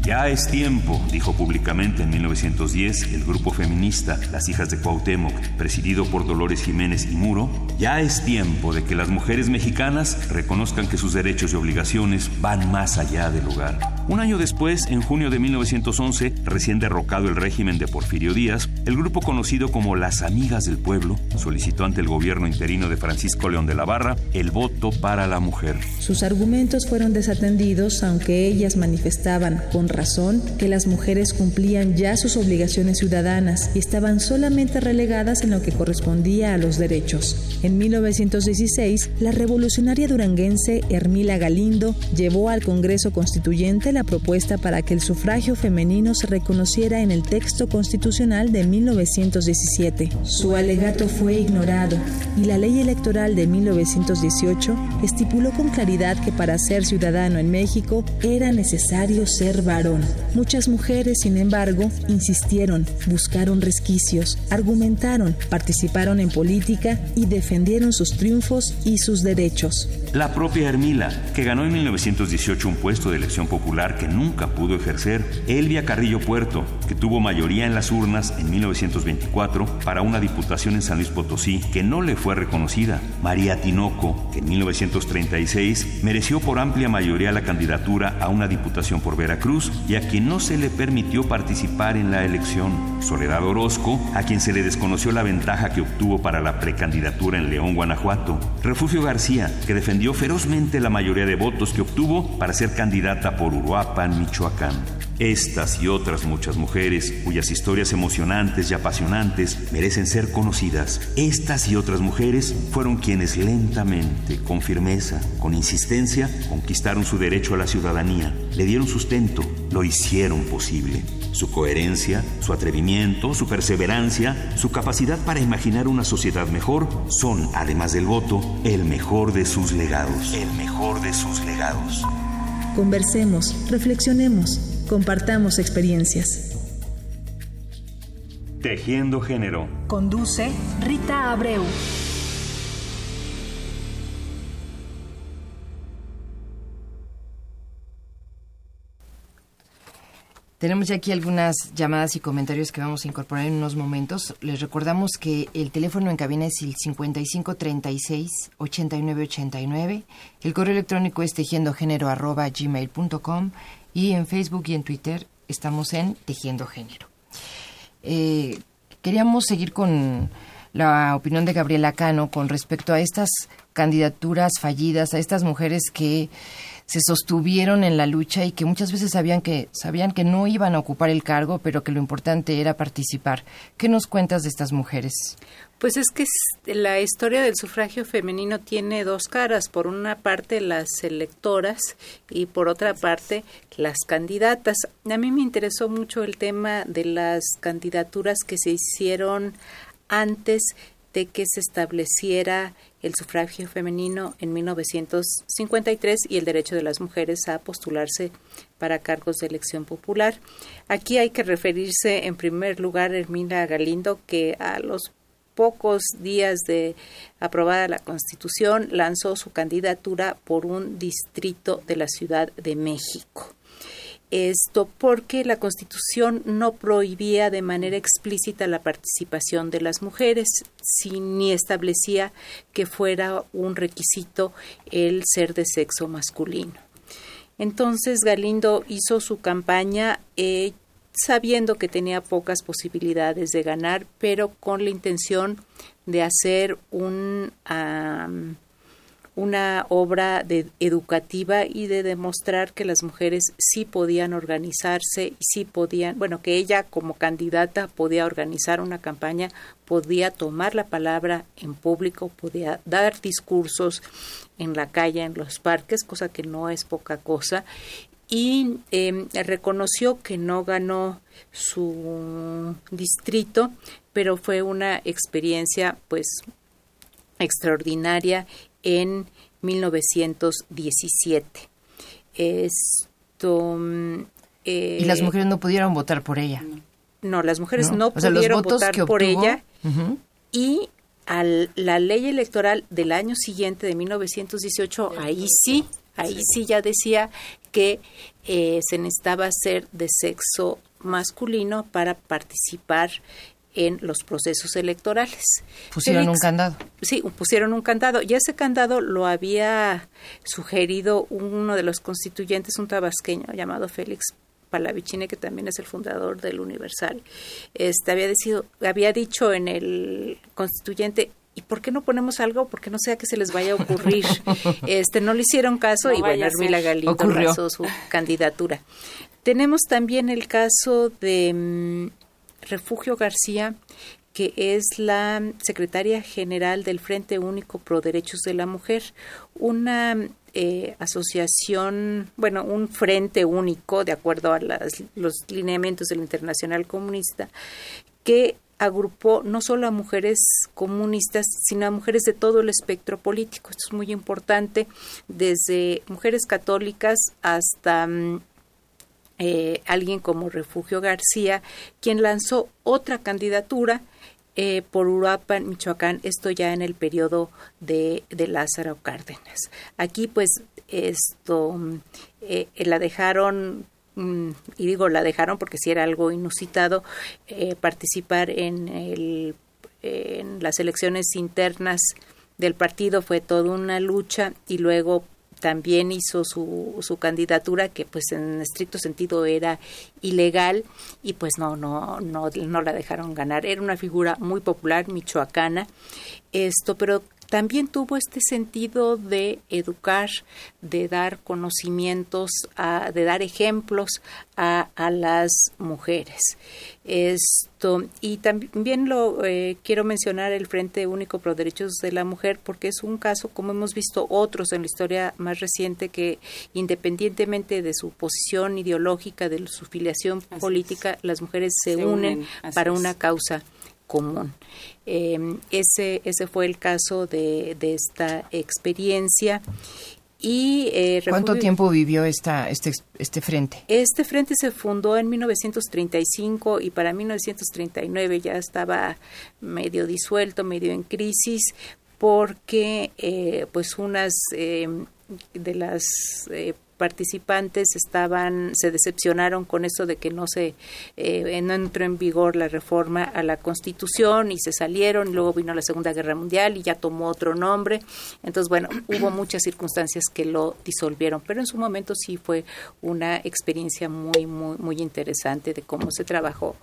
Ya es tiempo, dijo públicamente en 1910 el grupo feminista Las Hijas de Cuauhtémoc, presidido por Dolores Jiménez y Muro, ya es tiempo de que las mujeres mexicanas reconozcan que sus derechos y obligaciones van más allá del hogar. Un año después, en junio de 1911, recién derrocado el régimen de Porfirio Díaz, el grupo conocido como Las Amigas del Pueblo solicitó ante el gobierno interino de Francisco León de la Barra el voto para la mujer. Sus argumentos fueron desatendidos, aunque ellas manifestaban con razón que las mujeres cumplían ya sus obligaciones ciudadanas y estaban solamente relegadas en lo que correspondía a los derechos. En 1916, la revolucionaria duranguense Hermila Galindo llevó al Congreso Constituyente la propuesta para que el sufragio femenino se reconociera en el texto constitucional de 1917. Su alegato fue ignorado y la ley electoral de 1918 estipuló con claridad que para ser ciudadano en México era necesario ser varón. Muchas mujeres, sin embargo, insistieron, buscaron resquicios, argumentaron, participaron en política y defendieron sus triunfos y sus derechos. La propia Hermila, que ganó en 1918 un puesto de elección popular que nunca pudo ejercer, Elvia Carrillo Puerto, que tuvo mayoría en las urnas en 1924 para una diputación en San Luis Potosí que no le fue reconocida, María Tinoco, que en 1936 mereció por amplia mayoría la candidatura a una diputación por Veracruz y a quien no se le permitió participar en la elección, Soledad Orozco, a quien se le desconoció la ventaja que obtuvo para la precandidatura en León, Guanajuato, Refugio García, que defendió ferozmente la mayoría de votos que obtuvo para ser candidata por Uruapan, Michoacán. Estas y otras muchas mujeres, cuyas historias emocionantes y apasionantes merecen ser conocidas, estas y otras mujeres fueron quienes lentamente, con firmeza, con insistencia, conquistaron su derecho a la ciudadanía, le dieron sustento, lo hicieron posible. Su coherencia, su atrevimiento, su perseverancia, su capacidad para imaginar una sociedad mejor son, además del voto, el mejor de sus legados. El mejor de sus legados. Conversemos, reflexionemos, compartamos experiencias. Tejiendo Género. Conduce Rita Abreu. Tenemos ya aquí algunas llamadas y comentarios que vamos a incorporar en unos momentos. Les recordamos que el teléfono en cabina es el 5536-8989. El correo electrónico es tejiendogénero.gmail.com y en Facebook y en Twitter estamos en Tejiendo Género. Eh, queríamos seguir con la opinión de Gabriela Cano con respecto a estas candidaturas fallidas, a estas mujeres que se sostuvieron en la lucha y que muchas veces sabían que sabían que no iban a ocupar el cargo, pero que lo importante era participar. ¿Qué nos cuentas de estas mujeres? Pues es que la historia del sufragio femenino tiene dos caras. Por una parte las electoras y por otra parte las candidatas. A mí me interesó mucho el tema de las candidaturas que se hicieron antes de que se estableciera el sufragio femenino en 1953 y el derecho de las mujeres a postularse para cargos de elección popular. Aquí hay que referirse en primer lugar a Hermina Galindo, que a los pocos días de aprobada la Constitución lanzó su candidatura por un distrito de la Ciudad de México. Esto porque la Constitución no prohibía de manera explícita la participación de las mujeres, ni establecía que fuera un requisito el ser de sexo masculino. Entonces Galindo hizo su campaña eh, sabiendo que tenía pocas posibilidades de ganar, pero con la intención de hacer un una obra de, educativa y de demostrar que las mujeres sí podían organizarse y sí podían, bueno, que ella como candidata podía organizar una campaña, podía tomar la palabra en público, podía dar discursos en la calle, en los parques, cosa que no es poca cosa, y em, reconoció que no ganó su distrito, pero fue una experiencia pues extraordinaria en 1917. Esto, eh, y las mujeres no pudieron votar por ella. No, las mujeres no, pudieron votar por ella. Y a la ley electoral del año siguiente, de 1918, ahí sí, ahí sí ya decía que eh, se necesitaba ser de sexo masculino para participar en los procesos electorales. Pusieron un candado. Sí, pusieron un candado. Y ese candado lo había sugerido uno de los constituyentes, un tabasqueño llamado Félix Palavicini, que también es el fundador del Universal. Este había había dicho en el constituyente ¿y por qué no ponemos algo? Porque no sea que se les vaya a ocurrir. este No le hicieron caso y bueno, Armila Galindo lanzó su candidatura. Tenemos también el caso de mm, Refugio García, que es la secretaria general del Frente Único Pro Derechos de la Mujer, una eh, asociación, bueno, un frente único, de acuerdo a los lineamientos del Internacional Comunista, que agrupó no solo a mujeres comunistas, sino a mujeres de todo el espectro político. Esto es muy importante, desde mujeres católicas hasta mm, eh, alguien como Refugio García, quien lanzó otra candidatura eh, por Uruapan, Michoacán, esto ya en el periodo de, de Lázaro Cárdenas. Aquí pues esto mm, eh, la dejaron y digo la dejaron porque si era algo inusitado participar en el en las elecciones internas del partido fue toda una lucha y luego también hizo su, su candidatura que pues en estricto sentido era ilegal y pues no no no no la dejaron ganar. Era una figura muy popular michoacana. Esto pero también tuvo este sentido de educar, de dar conocimientos, de dar ejemplos a, las mujeres. Esto, y también lo eh, quiero mencionar el Frente Único Pro Derechos de la Mujer porque es un caso, como hemos visto otros en la historia más reciente, que independientemente de su posición ideológica, de su filiación política, las mujeres se, unen, para una causa común. Em, ese, ese fue el caso de, de esta experiencia. Y, eh, ¿Cuánto tiempo vivió esta, este, este frente? Este frente se fundó en 1935 y para 1939 ya estaba medio disuelto, medio en crisis, porque eh, pues unas eh, de las participantes estaban se decepcionaron con eso de que no se eh, no entró en vigor la reforma a la Constitución y se salieron y luego vino la Segunda Guerra Mundial y ya tomó otro nombre. Entonces bueno hubo muchas circunstancias que lo disolvieron pero en su momento sí fue una experiencia muy muy muy interesante de cómo se trabajó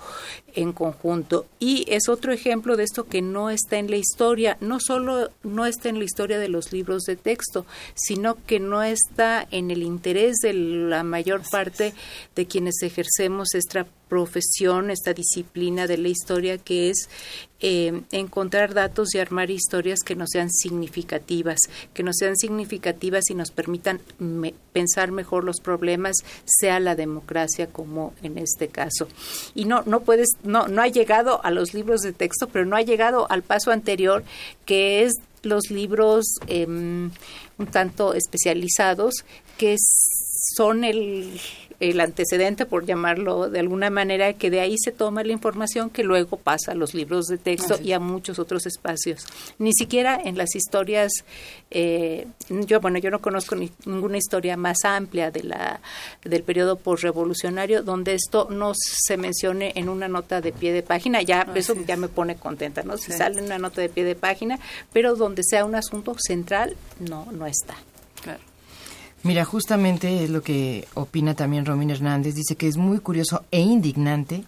en conjunto. Y es otro ejemplo de esto que no está en la historia no solo no está en la historia de los libros de texto sino que no está en el interés de la mayor parte de quienes ejercemos esta profesión, esta disciplina de la historia, que es eh, encontrar datos y armar historias que no sean significativas, que no sean significativas y nos permitan pensar mejor los problemas, sea la democracia como en este caso. Y no, no puedes, no, no ha llegado a los libros de texto, pero no ha llegado al paso anterior, que es los libros em, un tanto especializados que son el, el antecedente, por llamarlo de alguna manera, que de ahí se toma la información que luego pasa a los libros de texto y a muchos otros espacios. Ni siquiera en las historias, eh, yo bueno, yo no conozco ninguna historia más amplia de la del periodo postrevolucionario donde esto no se mencione en una nota de pie de página. Ya eso ya me pone contenta, ¿no? Si sale una nota de pie de página, pero donde sea un asunto central, no no está. Claro. Mira, justamente es lo que opina también Romín Hernández. Dice que es muy curioso e indignante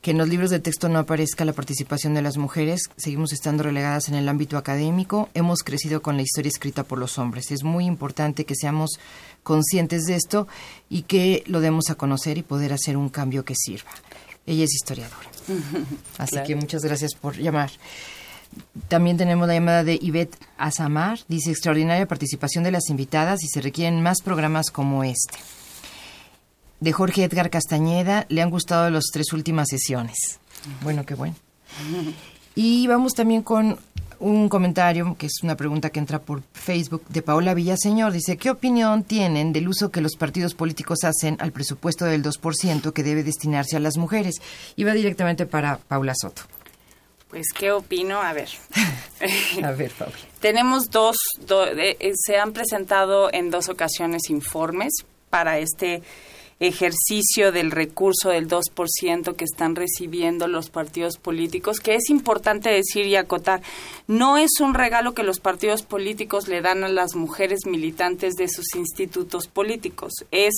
que en los libros de texto no aparezca la participación de las mujeres. Seguimos estando relegadas en el ámbito académico. Hemos crecido con la historia escrita por los hombres. Es muy importante que seamos conscientes de esto y que lo demos a conocer y poder hacer un cambio que sirva. Ella es historiadora. Así que muchas gracias por llamar. También tenemos la llamada de Ivette Azamar. Dice, extraordinaria participación de las invitadas y se requieren más programas como este. De Jorge Edgar Castañeda, le han gustado las tres últimas sesiones. Bueno, qué bueno. Y vamos también con un comentario, que es una pregunta que entra por Facebook, de Paola Villaseñor. Dice, ¿qué opinión tienen del uso que los partidos políticos hacen al presupuesto del 2% que debe destinarse a las mujeres? Y va directamente para Paula Soto. Pues, ¿qué opino? A ver. A ver, Tenemos dos, eh, se han presentado en dos ocasiones informes para este ejercicio del recurso del 2% que están recibiendo los partidos políticos, que es importante decir y acotar, no es un regalo que los partidos políticos le dan a las mujeres militantes de sus institutos políticos, es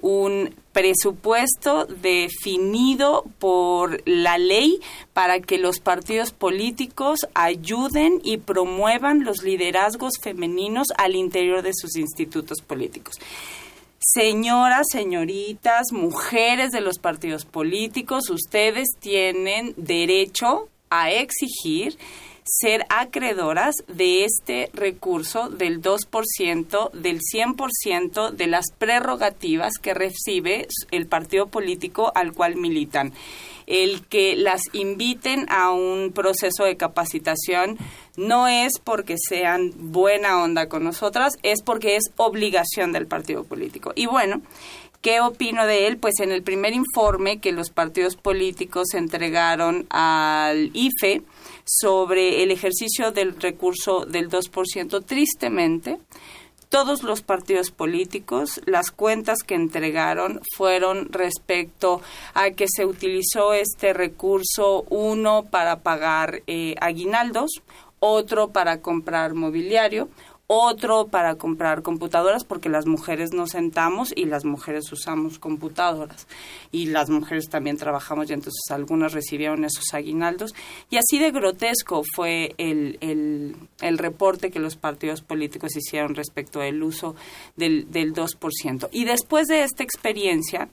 un presupuesto definido por la ley para que los partidos políticos ayuden y promuevan los liderazgos femeninos al interior de sus institutos políticos señoras, señoritas, mujeres de los partidos políticos, ustedes tienen derecho a exigir ser acreedoras de este recurso del 2%, del 100% de las prerrogativas que recibe el partido político al cual militan. El que las inviten a un proceso de capacitación no es porque sean buena onda con nosotras, es porque es obligación del partido político. Y bueno, ¿Qué opino de él? Pues en el primer informe que los partidos políticos entregaron al IFE sobre el ejercicio del recurso del 2%, tristemente, todos los partidos políticos, las cuentas que entregaron fueron respecto a que se utilizó este recurso, uno para pagar eh, aguinaldos, otro para comprar mobiliario, otro para comprar computadoras porque las mujeres nos sentamos y las mujeres usamos computadoras y las mujeres también trabajamos y entonces algunas recibieron esos aguinaldos y así de grotesco fue el, el, el reporte que los partidos políticos hicieron respecto al uso del, del 2%. Y después de esta experiencia,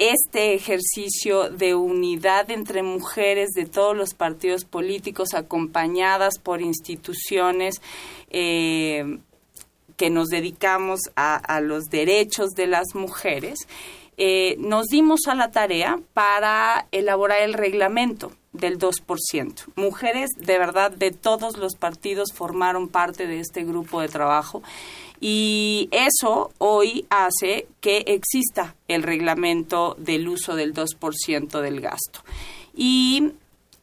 este ejercicio de unidad entre mujeres de todos los partidos políticos acompañadas por instituciones eh, que nos dedicamos a, los derechos de las mujeres, eh, nos dimos a la tarea para elaborar el reglamento del 2%. Mujeres de verdad de todos los partidos formaron parte de este grupo de trabajo y eso hoy hace que exista el reglamento del uso del 2% del gasto. Y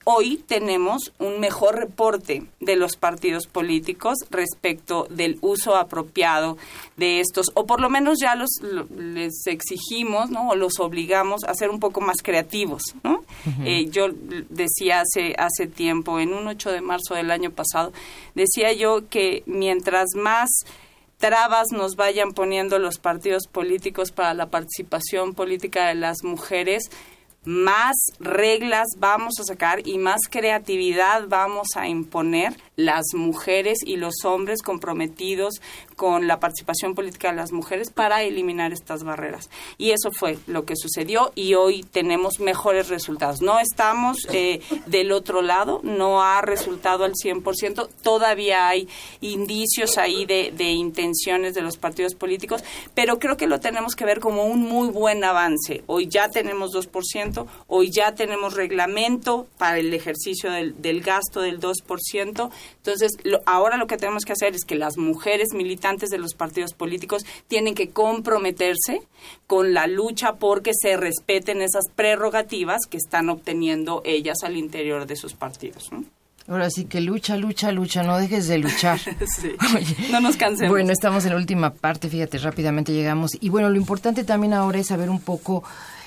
hoy tenemos un mejor reporte de los partidos políticos respecto del uso apropiado de estos, o por lo menos ya los les exigimos, ¿no? O los obligamos a ser un poco más creativos, ¿no? Eh, yo decía hace hace tiempo, en un 8 de marzo del año pasado, decía yo que mientras más trabas nos vayan poniendo los partidos políticos para la participación política de las mujeres, más reglas vamos a sacar y más creatividad vamos a imponer las mujeres y los hombres comprometidos con la participación política de las mujeres para eliminar estas barreras. Y eso fue lo que sucedió y hoy tenemos mejores resultados. No estamos eh, del otro lado, no ha resultado al 100%, todavía hay indicios ahí de, intenciones de los partidos políticos, pero creo que lo tenemos que ver como un muy buen avance. Hoy ya tenemos 2%, hoy ya tenemos reglamento para el ejercicio del, del gasto del 2%, entonces, ahora lo que tenemos que hacer es que las mujeres militantes de los partidos políticos tienen que comprometerse con la lucha porque se respeten esas prerrogativas que están obteniendo ellas al interior de sus partidos. Ahora sí que lucha, lucha, lucha, no dejes de luchar. no nos cansemos. Bueno, estamos en la última parte, fíjate, rápidamente llegamos. Y bueno, lo importante también ahora es saber un poco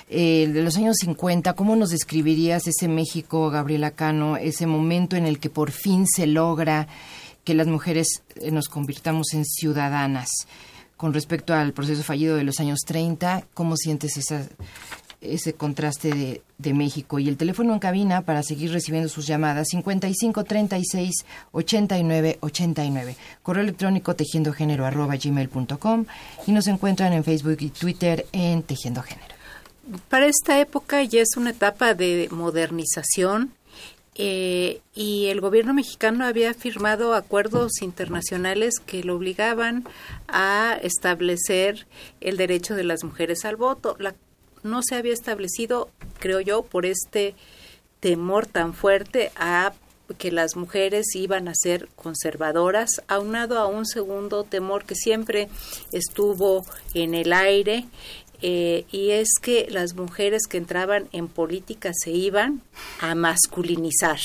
eh, de los años 50, ¿cómo nos describirías ese México, Gabriela Cano, ese momento en el que por fin se logra que las mujeres eh, nos convirtamos en ciudadanas? Con respecto al proceso fallido de los años 30, ¿cómo sientes esa, ese contraste de, México. Y el teléfono en cabina para seguir recibiendo sus llamadas, 55 36 89 89. Correo electrónico tejiendogénero arroba gmail.com y nos encuentran en Facebook y Twitter en Tejiendo Género para esta época ya es una etapa de modernización eh, y el gobierno mexicano había firmado acuerdos internacionales que lo obligaban a establecer el derecho de las mujeres al voto. no se había establecido, creo yo, por este temor tan fuerte a que las mujeres iban a ser conservadoras, aunado a un segundo temor que siempre estuvo en el aire eh, y es que las mujeres que entraban en política se iban a masculinizar.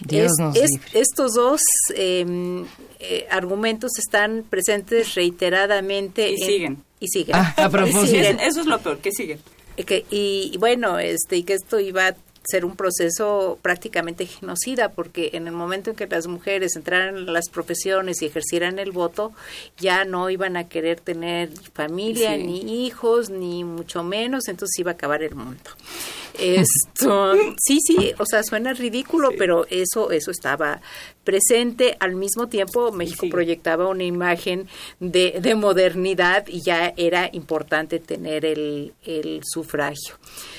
Dios nos libre. estos dos em, eh, argumentos están presentes reiteradamente. Y en- siguen. Y siguen. Ah, a propósito. Y siguen. Eso es lo peor, que siguen. Que- y, y bueno, este, y que esto iba ser un proceso prácticamente genocida, porque en el momento en que las mujeres entraran en las profesiones y ejercieran el voto, ya no iban a querer tener familia, Sí. ni hijos, ni mucho menos, entonces iba a acabar el mundo. Esto, sí, sí, o sea, suena ridículo, pero eso, eso estaba presente. Al mismo tiempo, México proyectaba una imagen de, de modernidad y ya era importante tener el, el sufragio.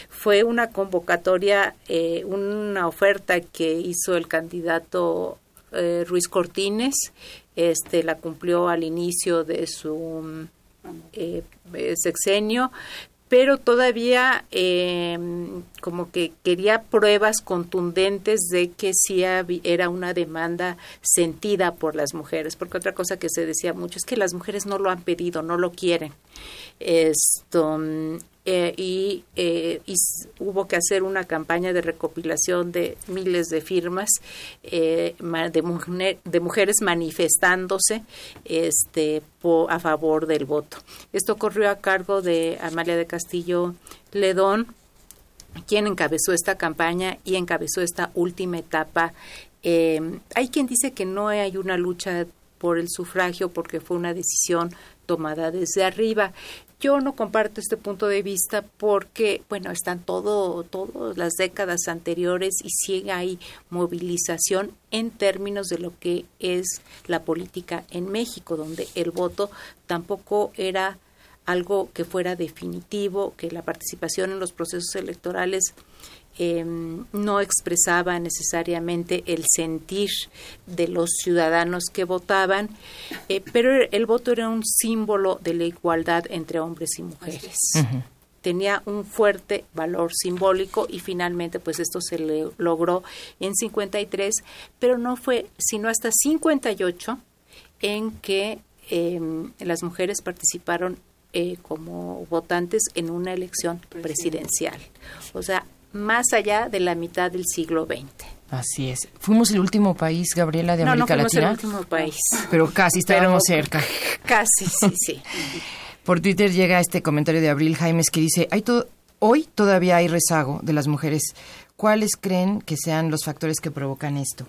Fue una convocatoria, eh, una oferta que hizo el candidato eh, Ruiz Cortines, este la cumplió al inicio de su eh, eh, sexenio, pero todavía eh, como que quería pruebas contundentes de que sí era una demanda sentida por las mujeres, porque otra cosa que se decía mucho es que las mujeres no lo han pedido, no lo quieren. Esto, eh, y, eh, y hubo que hacer una campaña de recopilación de miles de firmas eh, de, mujer- de mujeres manifestándose este, po- a favor del voto. Esto corrió a cargo de Amalia de Castillo Ledón, quien encabezó esta campaña y encabezó esta última etapa. Eh, hay quien dice que no hay una lucha por el sufragio porque fue una decisión tomada desde arriba. Yo no comparto este punto de vista porque, bueno, están todo, todas las décadas anteriores y sí hay movilización en términos de lo que es la política en México, donde el voto tampoco era algo que fuera definitivo, que la participación en los procesos electorales eh, no expresaba necesariamente el sentir de los ciudadanos que votaban, eh, pero el voto era un símbolo de la igualdad entre hombres y mujeres. Tenía un fuerte valor simbólico y finalmente pues esto se le logró en 53, pero no fue sino hasta 58 en que eh, las mujeres participaron eh, como votantes en una elección presidencial. O sea, más allá de la mitad del siglo XX. Así es. Fuimos el último país, Gabriela, de no, no América fuimos Latina. el último país. Pero casi estábamos cerca. Casi, sí, sí. Por Twitter llega este comentario de Abril Jaimes que dice, hay to- hoy todavía hay rezago de las mujeres. ¿Cuáles creen que sean los factores que provocan esto?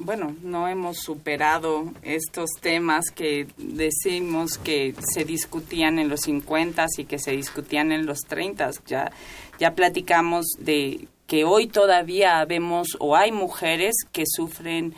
Bueno, no hemos superado estos temas que decimos que se discutían en los 50 y que se discutían en los 30. Ya, ya platicamos de que hoy todavía vemos o hay mujeres que sufren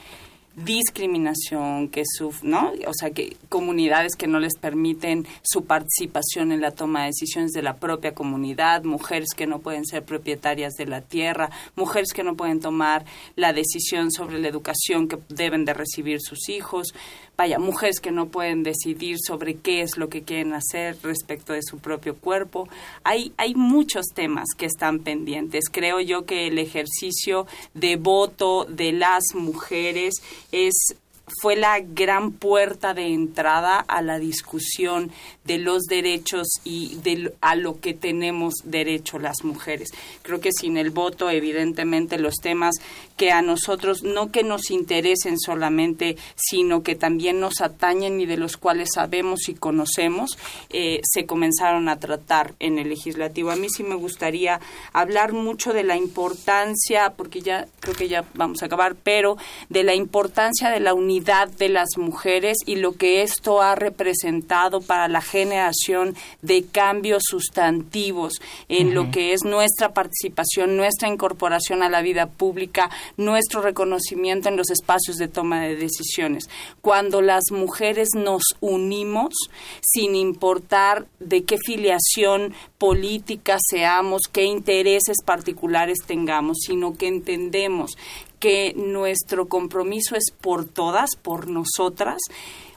discriminación, que suf ¿no? O sea, que comunidades que no les permiten su participación en la toma de decisiones de la propia comunidad, mujeres que no pueden ser propietarias de la tierra, mujeres que no pueden tomar la decisión sobre la educación que deben de recibir sus hijos, vaya, mujeres que no pueden decidir sobre qué es lo que quieren hacer respecto de su propio cuerpo. Hay, hay muchos temas que están pendientes. Creo yo que el ejercicio de voto de las mujeres es fue la gran puerta de entrada a la discusión de los derechos y de a lo que tenemos derecho las mujeres. Creo que sin el voto, evidentemente, los temas que a nosotros no que nos interesen solamente, sino que también nos atañen y de los cuales sabemos y conocemos, eh, se comenzaron a tratar en el legislativo. A mí sí me gustaría hablar mucho de la importancia, porque ya creo que ya vamos a acabar, pero de la importancia de la unidad de las mujeres y lo que esto ha representado para la generación de cambios sustantivos en lo que es nuestra participación, nuestra incorporación a la vida pública, nuestro reconocimiento en los espacios de toma de decisiones. Cuando las mujeres nos unimos, sin importar de qué filiación política seamos, qué intereses particulares tengamos, sino que entendemos que nuestro compromiso es por todas, por nosotras,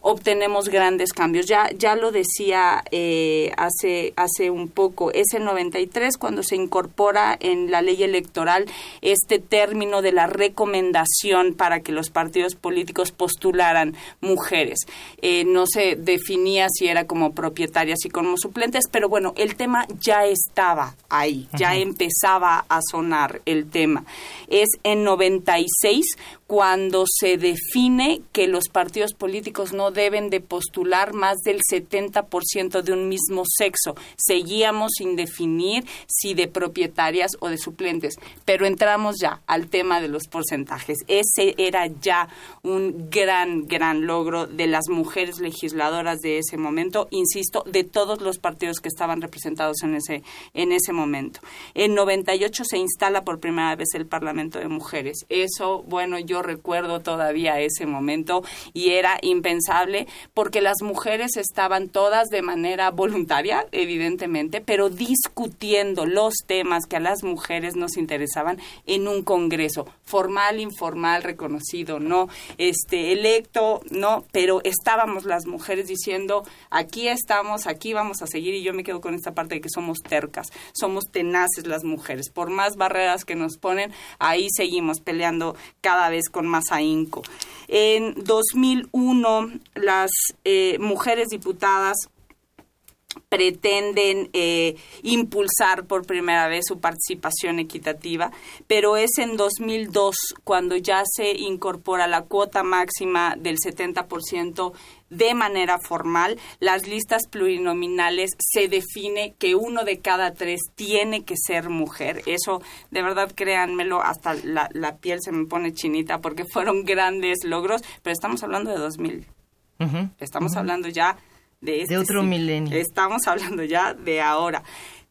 obtenemos grandes cambios. Ya, ya lo decía eh, hace, hace un poco, es el 93 cuando se incorpora en la ley electoral este término de la recomendación para que los partidos políticos postularan mujeres. Eh, no se definía si era como propietarias y como suplentes, pero bueno, el tema ya estaba ahí, ya empezaba a sonar el tema. Es en 96 cuando se define que los partidos políticos no deben de postular más del 70% de un mismo sexo. Seguíamos sin definir si de propietarias o de suplentes, pero entramos ya al tema de los porcentajes. Ese era ya un gran, gran logro de las mujeres legisladoras de ese momento, insisto, de todos los partidos que estaban representados en ese, en ese momento. En 98 se instala por primera vez el Parlamento de Mujeres. Eso, bueno, yo recuerdo todavía ese momento y era impensable porque las mujeres estaban todas de manera voluntaria, evidentemente, pero discutiendo los temas que a las mujeres nos interesaban en un congreso, formal, informal, reconocido, no, este, electo, no, pero estábamos las mujeres diciendo, aquí estamos, aquí vamos a seguir y yo me quedo con esta parte de que somos tercas, somos tenaces las mujeres, por más barreras que nos ponen, ahí seguimos peleando cada vez con más ahínco. En 2001, las eh, mujeres diputadas pretenden eh, impulsar por primera vez su participación equitativa, pero es en 2002 cuando ya se incorpora la cuota máxima del 70% de manera formal. Las listas plurinominales se define que uno de cada tres tiene que ser mujer. Eso, de verdad, créanmelo, hasta la, la piel se me pone chinita porque fueron grandes logros, pero estamos hablando de 2000. estamos hablando ya de, este otro milenio. Estamos hablando ya de ahora.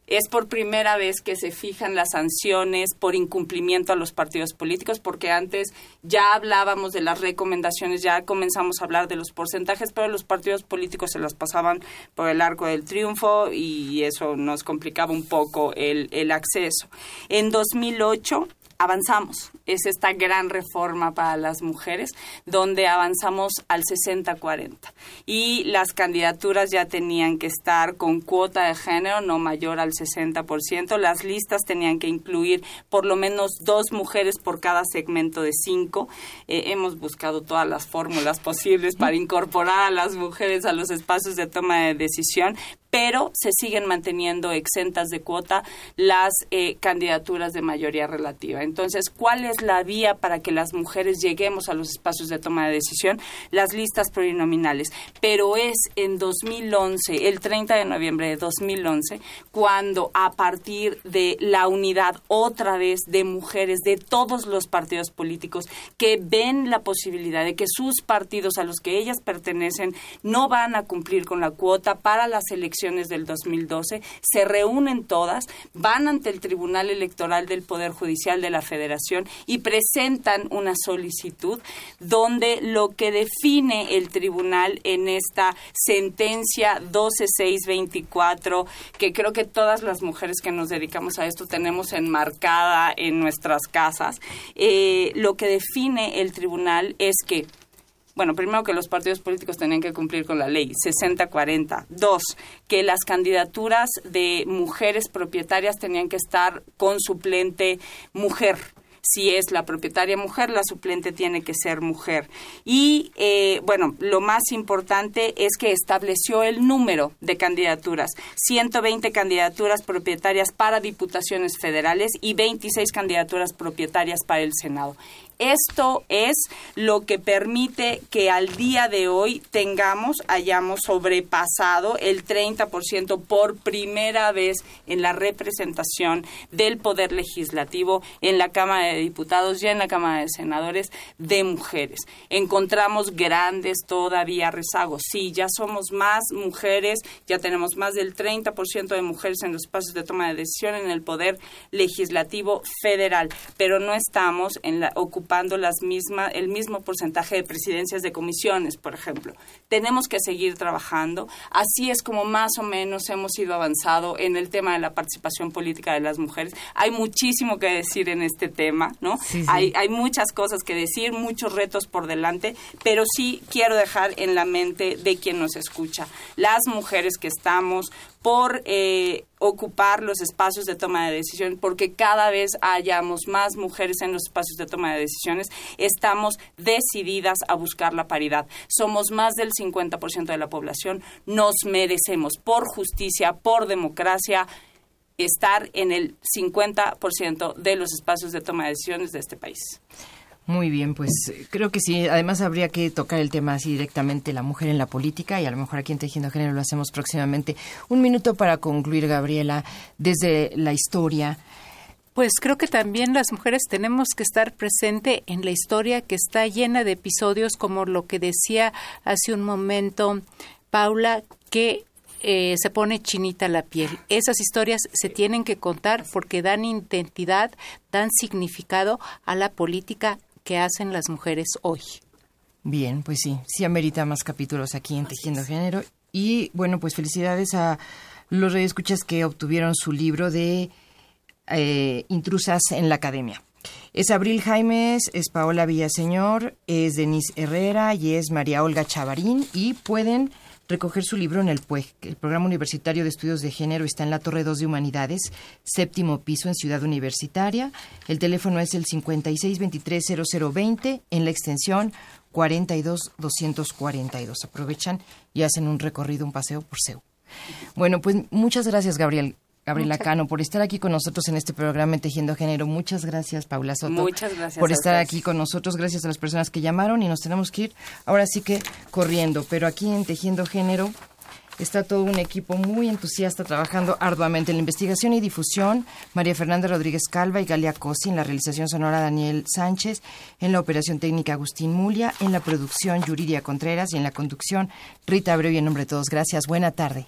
Es por primera vez que se fijan las sanciones por incumplimiento a los partidos políticos, porque antes ya hablábamos de las recomendaciones, ya comenzamos a hablar de los porcentajes, pero los partidos políticos se las pasaban por el arco del triunfo y eso nos complicaba un poco el, el acceso. En 2008 avanzamos. Es esta gran reforma para las mujeres donde avanzamos al 60-40. Y las candidaturas ya tenían que estar con cuota de género no mayor al 60%. Las listas tenían que incluir por lo menos dos mujeres por cada segmento de cinco. Eh, hemos buscado todas las fórmulas posibles para incorporar a las mujeres a los espacios de toma de decisión, pero se siguen manteniendo exentas de cuota las eh, candidaturas de mayoría relativa. Entonces, ¿cuál es la vía para que las mujeres lleguemos a los espacios de toma de decisión? Las listas plurinominales. Pero es en 2011, el 30 de noviembre de 2011, cuando a partir de la unidad otra vez de mujeres de todos los partidos políticos que ven la posibilidad de que sus partidos a los que ellas pertenecen no van a cumplir con la cuota para las elecciones del 2012, se reúnen todas, van ante el Tribunal Electoral del Poder Judicial de la Federación y presentan una solicitud donde lo que define el tribunal en esta sentencia 12624, que creo que todas las mujeres que nos dedicamos a esto tenemos enmarcada en nuestras casas, eh, lo que define el tribunal es que bueno, primero que los partidos políticos tenían que cumplir con la ley, 60-40. Dos, que las candidaturas de mujeres propietarias tenían que estar con suplente mujer si es la propietaria mujer, la suplente tiene que ser mujer. Y eh, bueno, lo más importante es que estableció el número de candidaturas, 120 candidaturas propietarias para diputaciones federales y 26 candidaturas propietarias para el Senado. Esto es lo que permite que al día de hoy tengamos, hayamos sobrepasado el 30% por primera vez en la representación del Poder Legislativo en la Cámara de Diputados y en la Cámara de Senadores de mujeres. Encontramos grandes todavía rezagos. Sí, ya somos más mujeres, ya tenemos más del 30% de mujeres en los espacios de toma de decisión en el Poder Legislativo Federal, pero no estamos en la ocupación ocupando las misma, el mismo porcentaje de presidencias de comisiones, por ejemplo. Tenemos que seguir trabajando. Así es como más o menos hemos ido avanzado en el tema de la participación política de las mujeres. Hay muchísimo que decir en este tema, ¿no? Hay, hay muchas cosas que decir, muchos retos por delante, pero sí quiero dejar en la mente de quien nos escucha, las mujeres que estamos por eh, ocupar los espacios de toma de decisión, porque cada vez hayamos más mujeres en los espacios de toma de decisiones, estamos decididas a buscar la paridad. Somos más del 50% de la población, nos merecemos por justicia, por democracia, estar en el 50% de los espacios de toma de decisiones de este país. Muy bien, pues creo que sí. Además habría que tocar el tema así directamente, la mujer en la política, y a lo mejor aquí en Tejiendo Género lo hacemos próximamente. Un minuto para concluir, Gabriela, desde la historia. Pues creo que también las mujeres tenemos que estar presente en la historia que está llena de episodios como lo que decía hace un momento Paula, que eh, se pone chinita la piel. Esas historias se tienen que contar porque dan identidad, dan significado a la política que hacen las mujeres hoy. Bien, pues sí, sí amerita más capítulos aquí en Tejiendo Género. Y bueno, pues felicidades a los escuchas que obtuvieron su libro de eh, Intrusas en la Academia. Es Abril Jaimes, es Paola Villaseñor, es Denise Herrera y es María Olga Chavarín y pueden recoger su libro en el PUEG. El Programa Universitario de Estudios de Género está en la Torre 2 de Humanidades, séptimo piso en Ciudad Universitaria. El teléfono es el 56230020 en la extensión 42242. Aprovechan y hacen un recorrido, un paseo por SEU. Bueno, pues muchas gracias, Gabriel. Gabriela Cano, por estar aquí con nosotros en este programa Tejiendo Género. Muchas gracias, Paula Soto. Muchas gracias. Por estar aquí con nosotros. Gracias a las personas que llamaron y nos tenemos que ir ahora sí que corriendo. Pero aquí en Tejiendo Género está todo un equipo muy entusiasta trabajando arduamente en la investigación y difusión. María Fernanda Rodríguez Calva y Galia Cosi, en la realización sonora Daniel Sánchez, en la operación técnica Agustín Mulia, en la producción Yuridia Contreras y en la conducción Rita Abreu y en nombre de todos. Gracias. Buena tarde.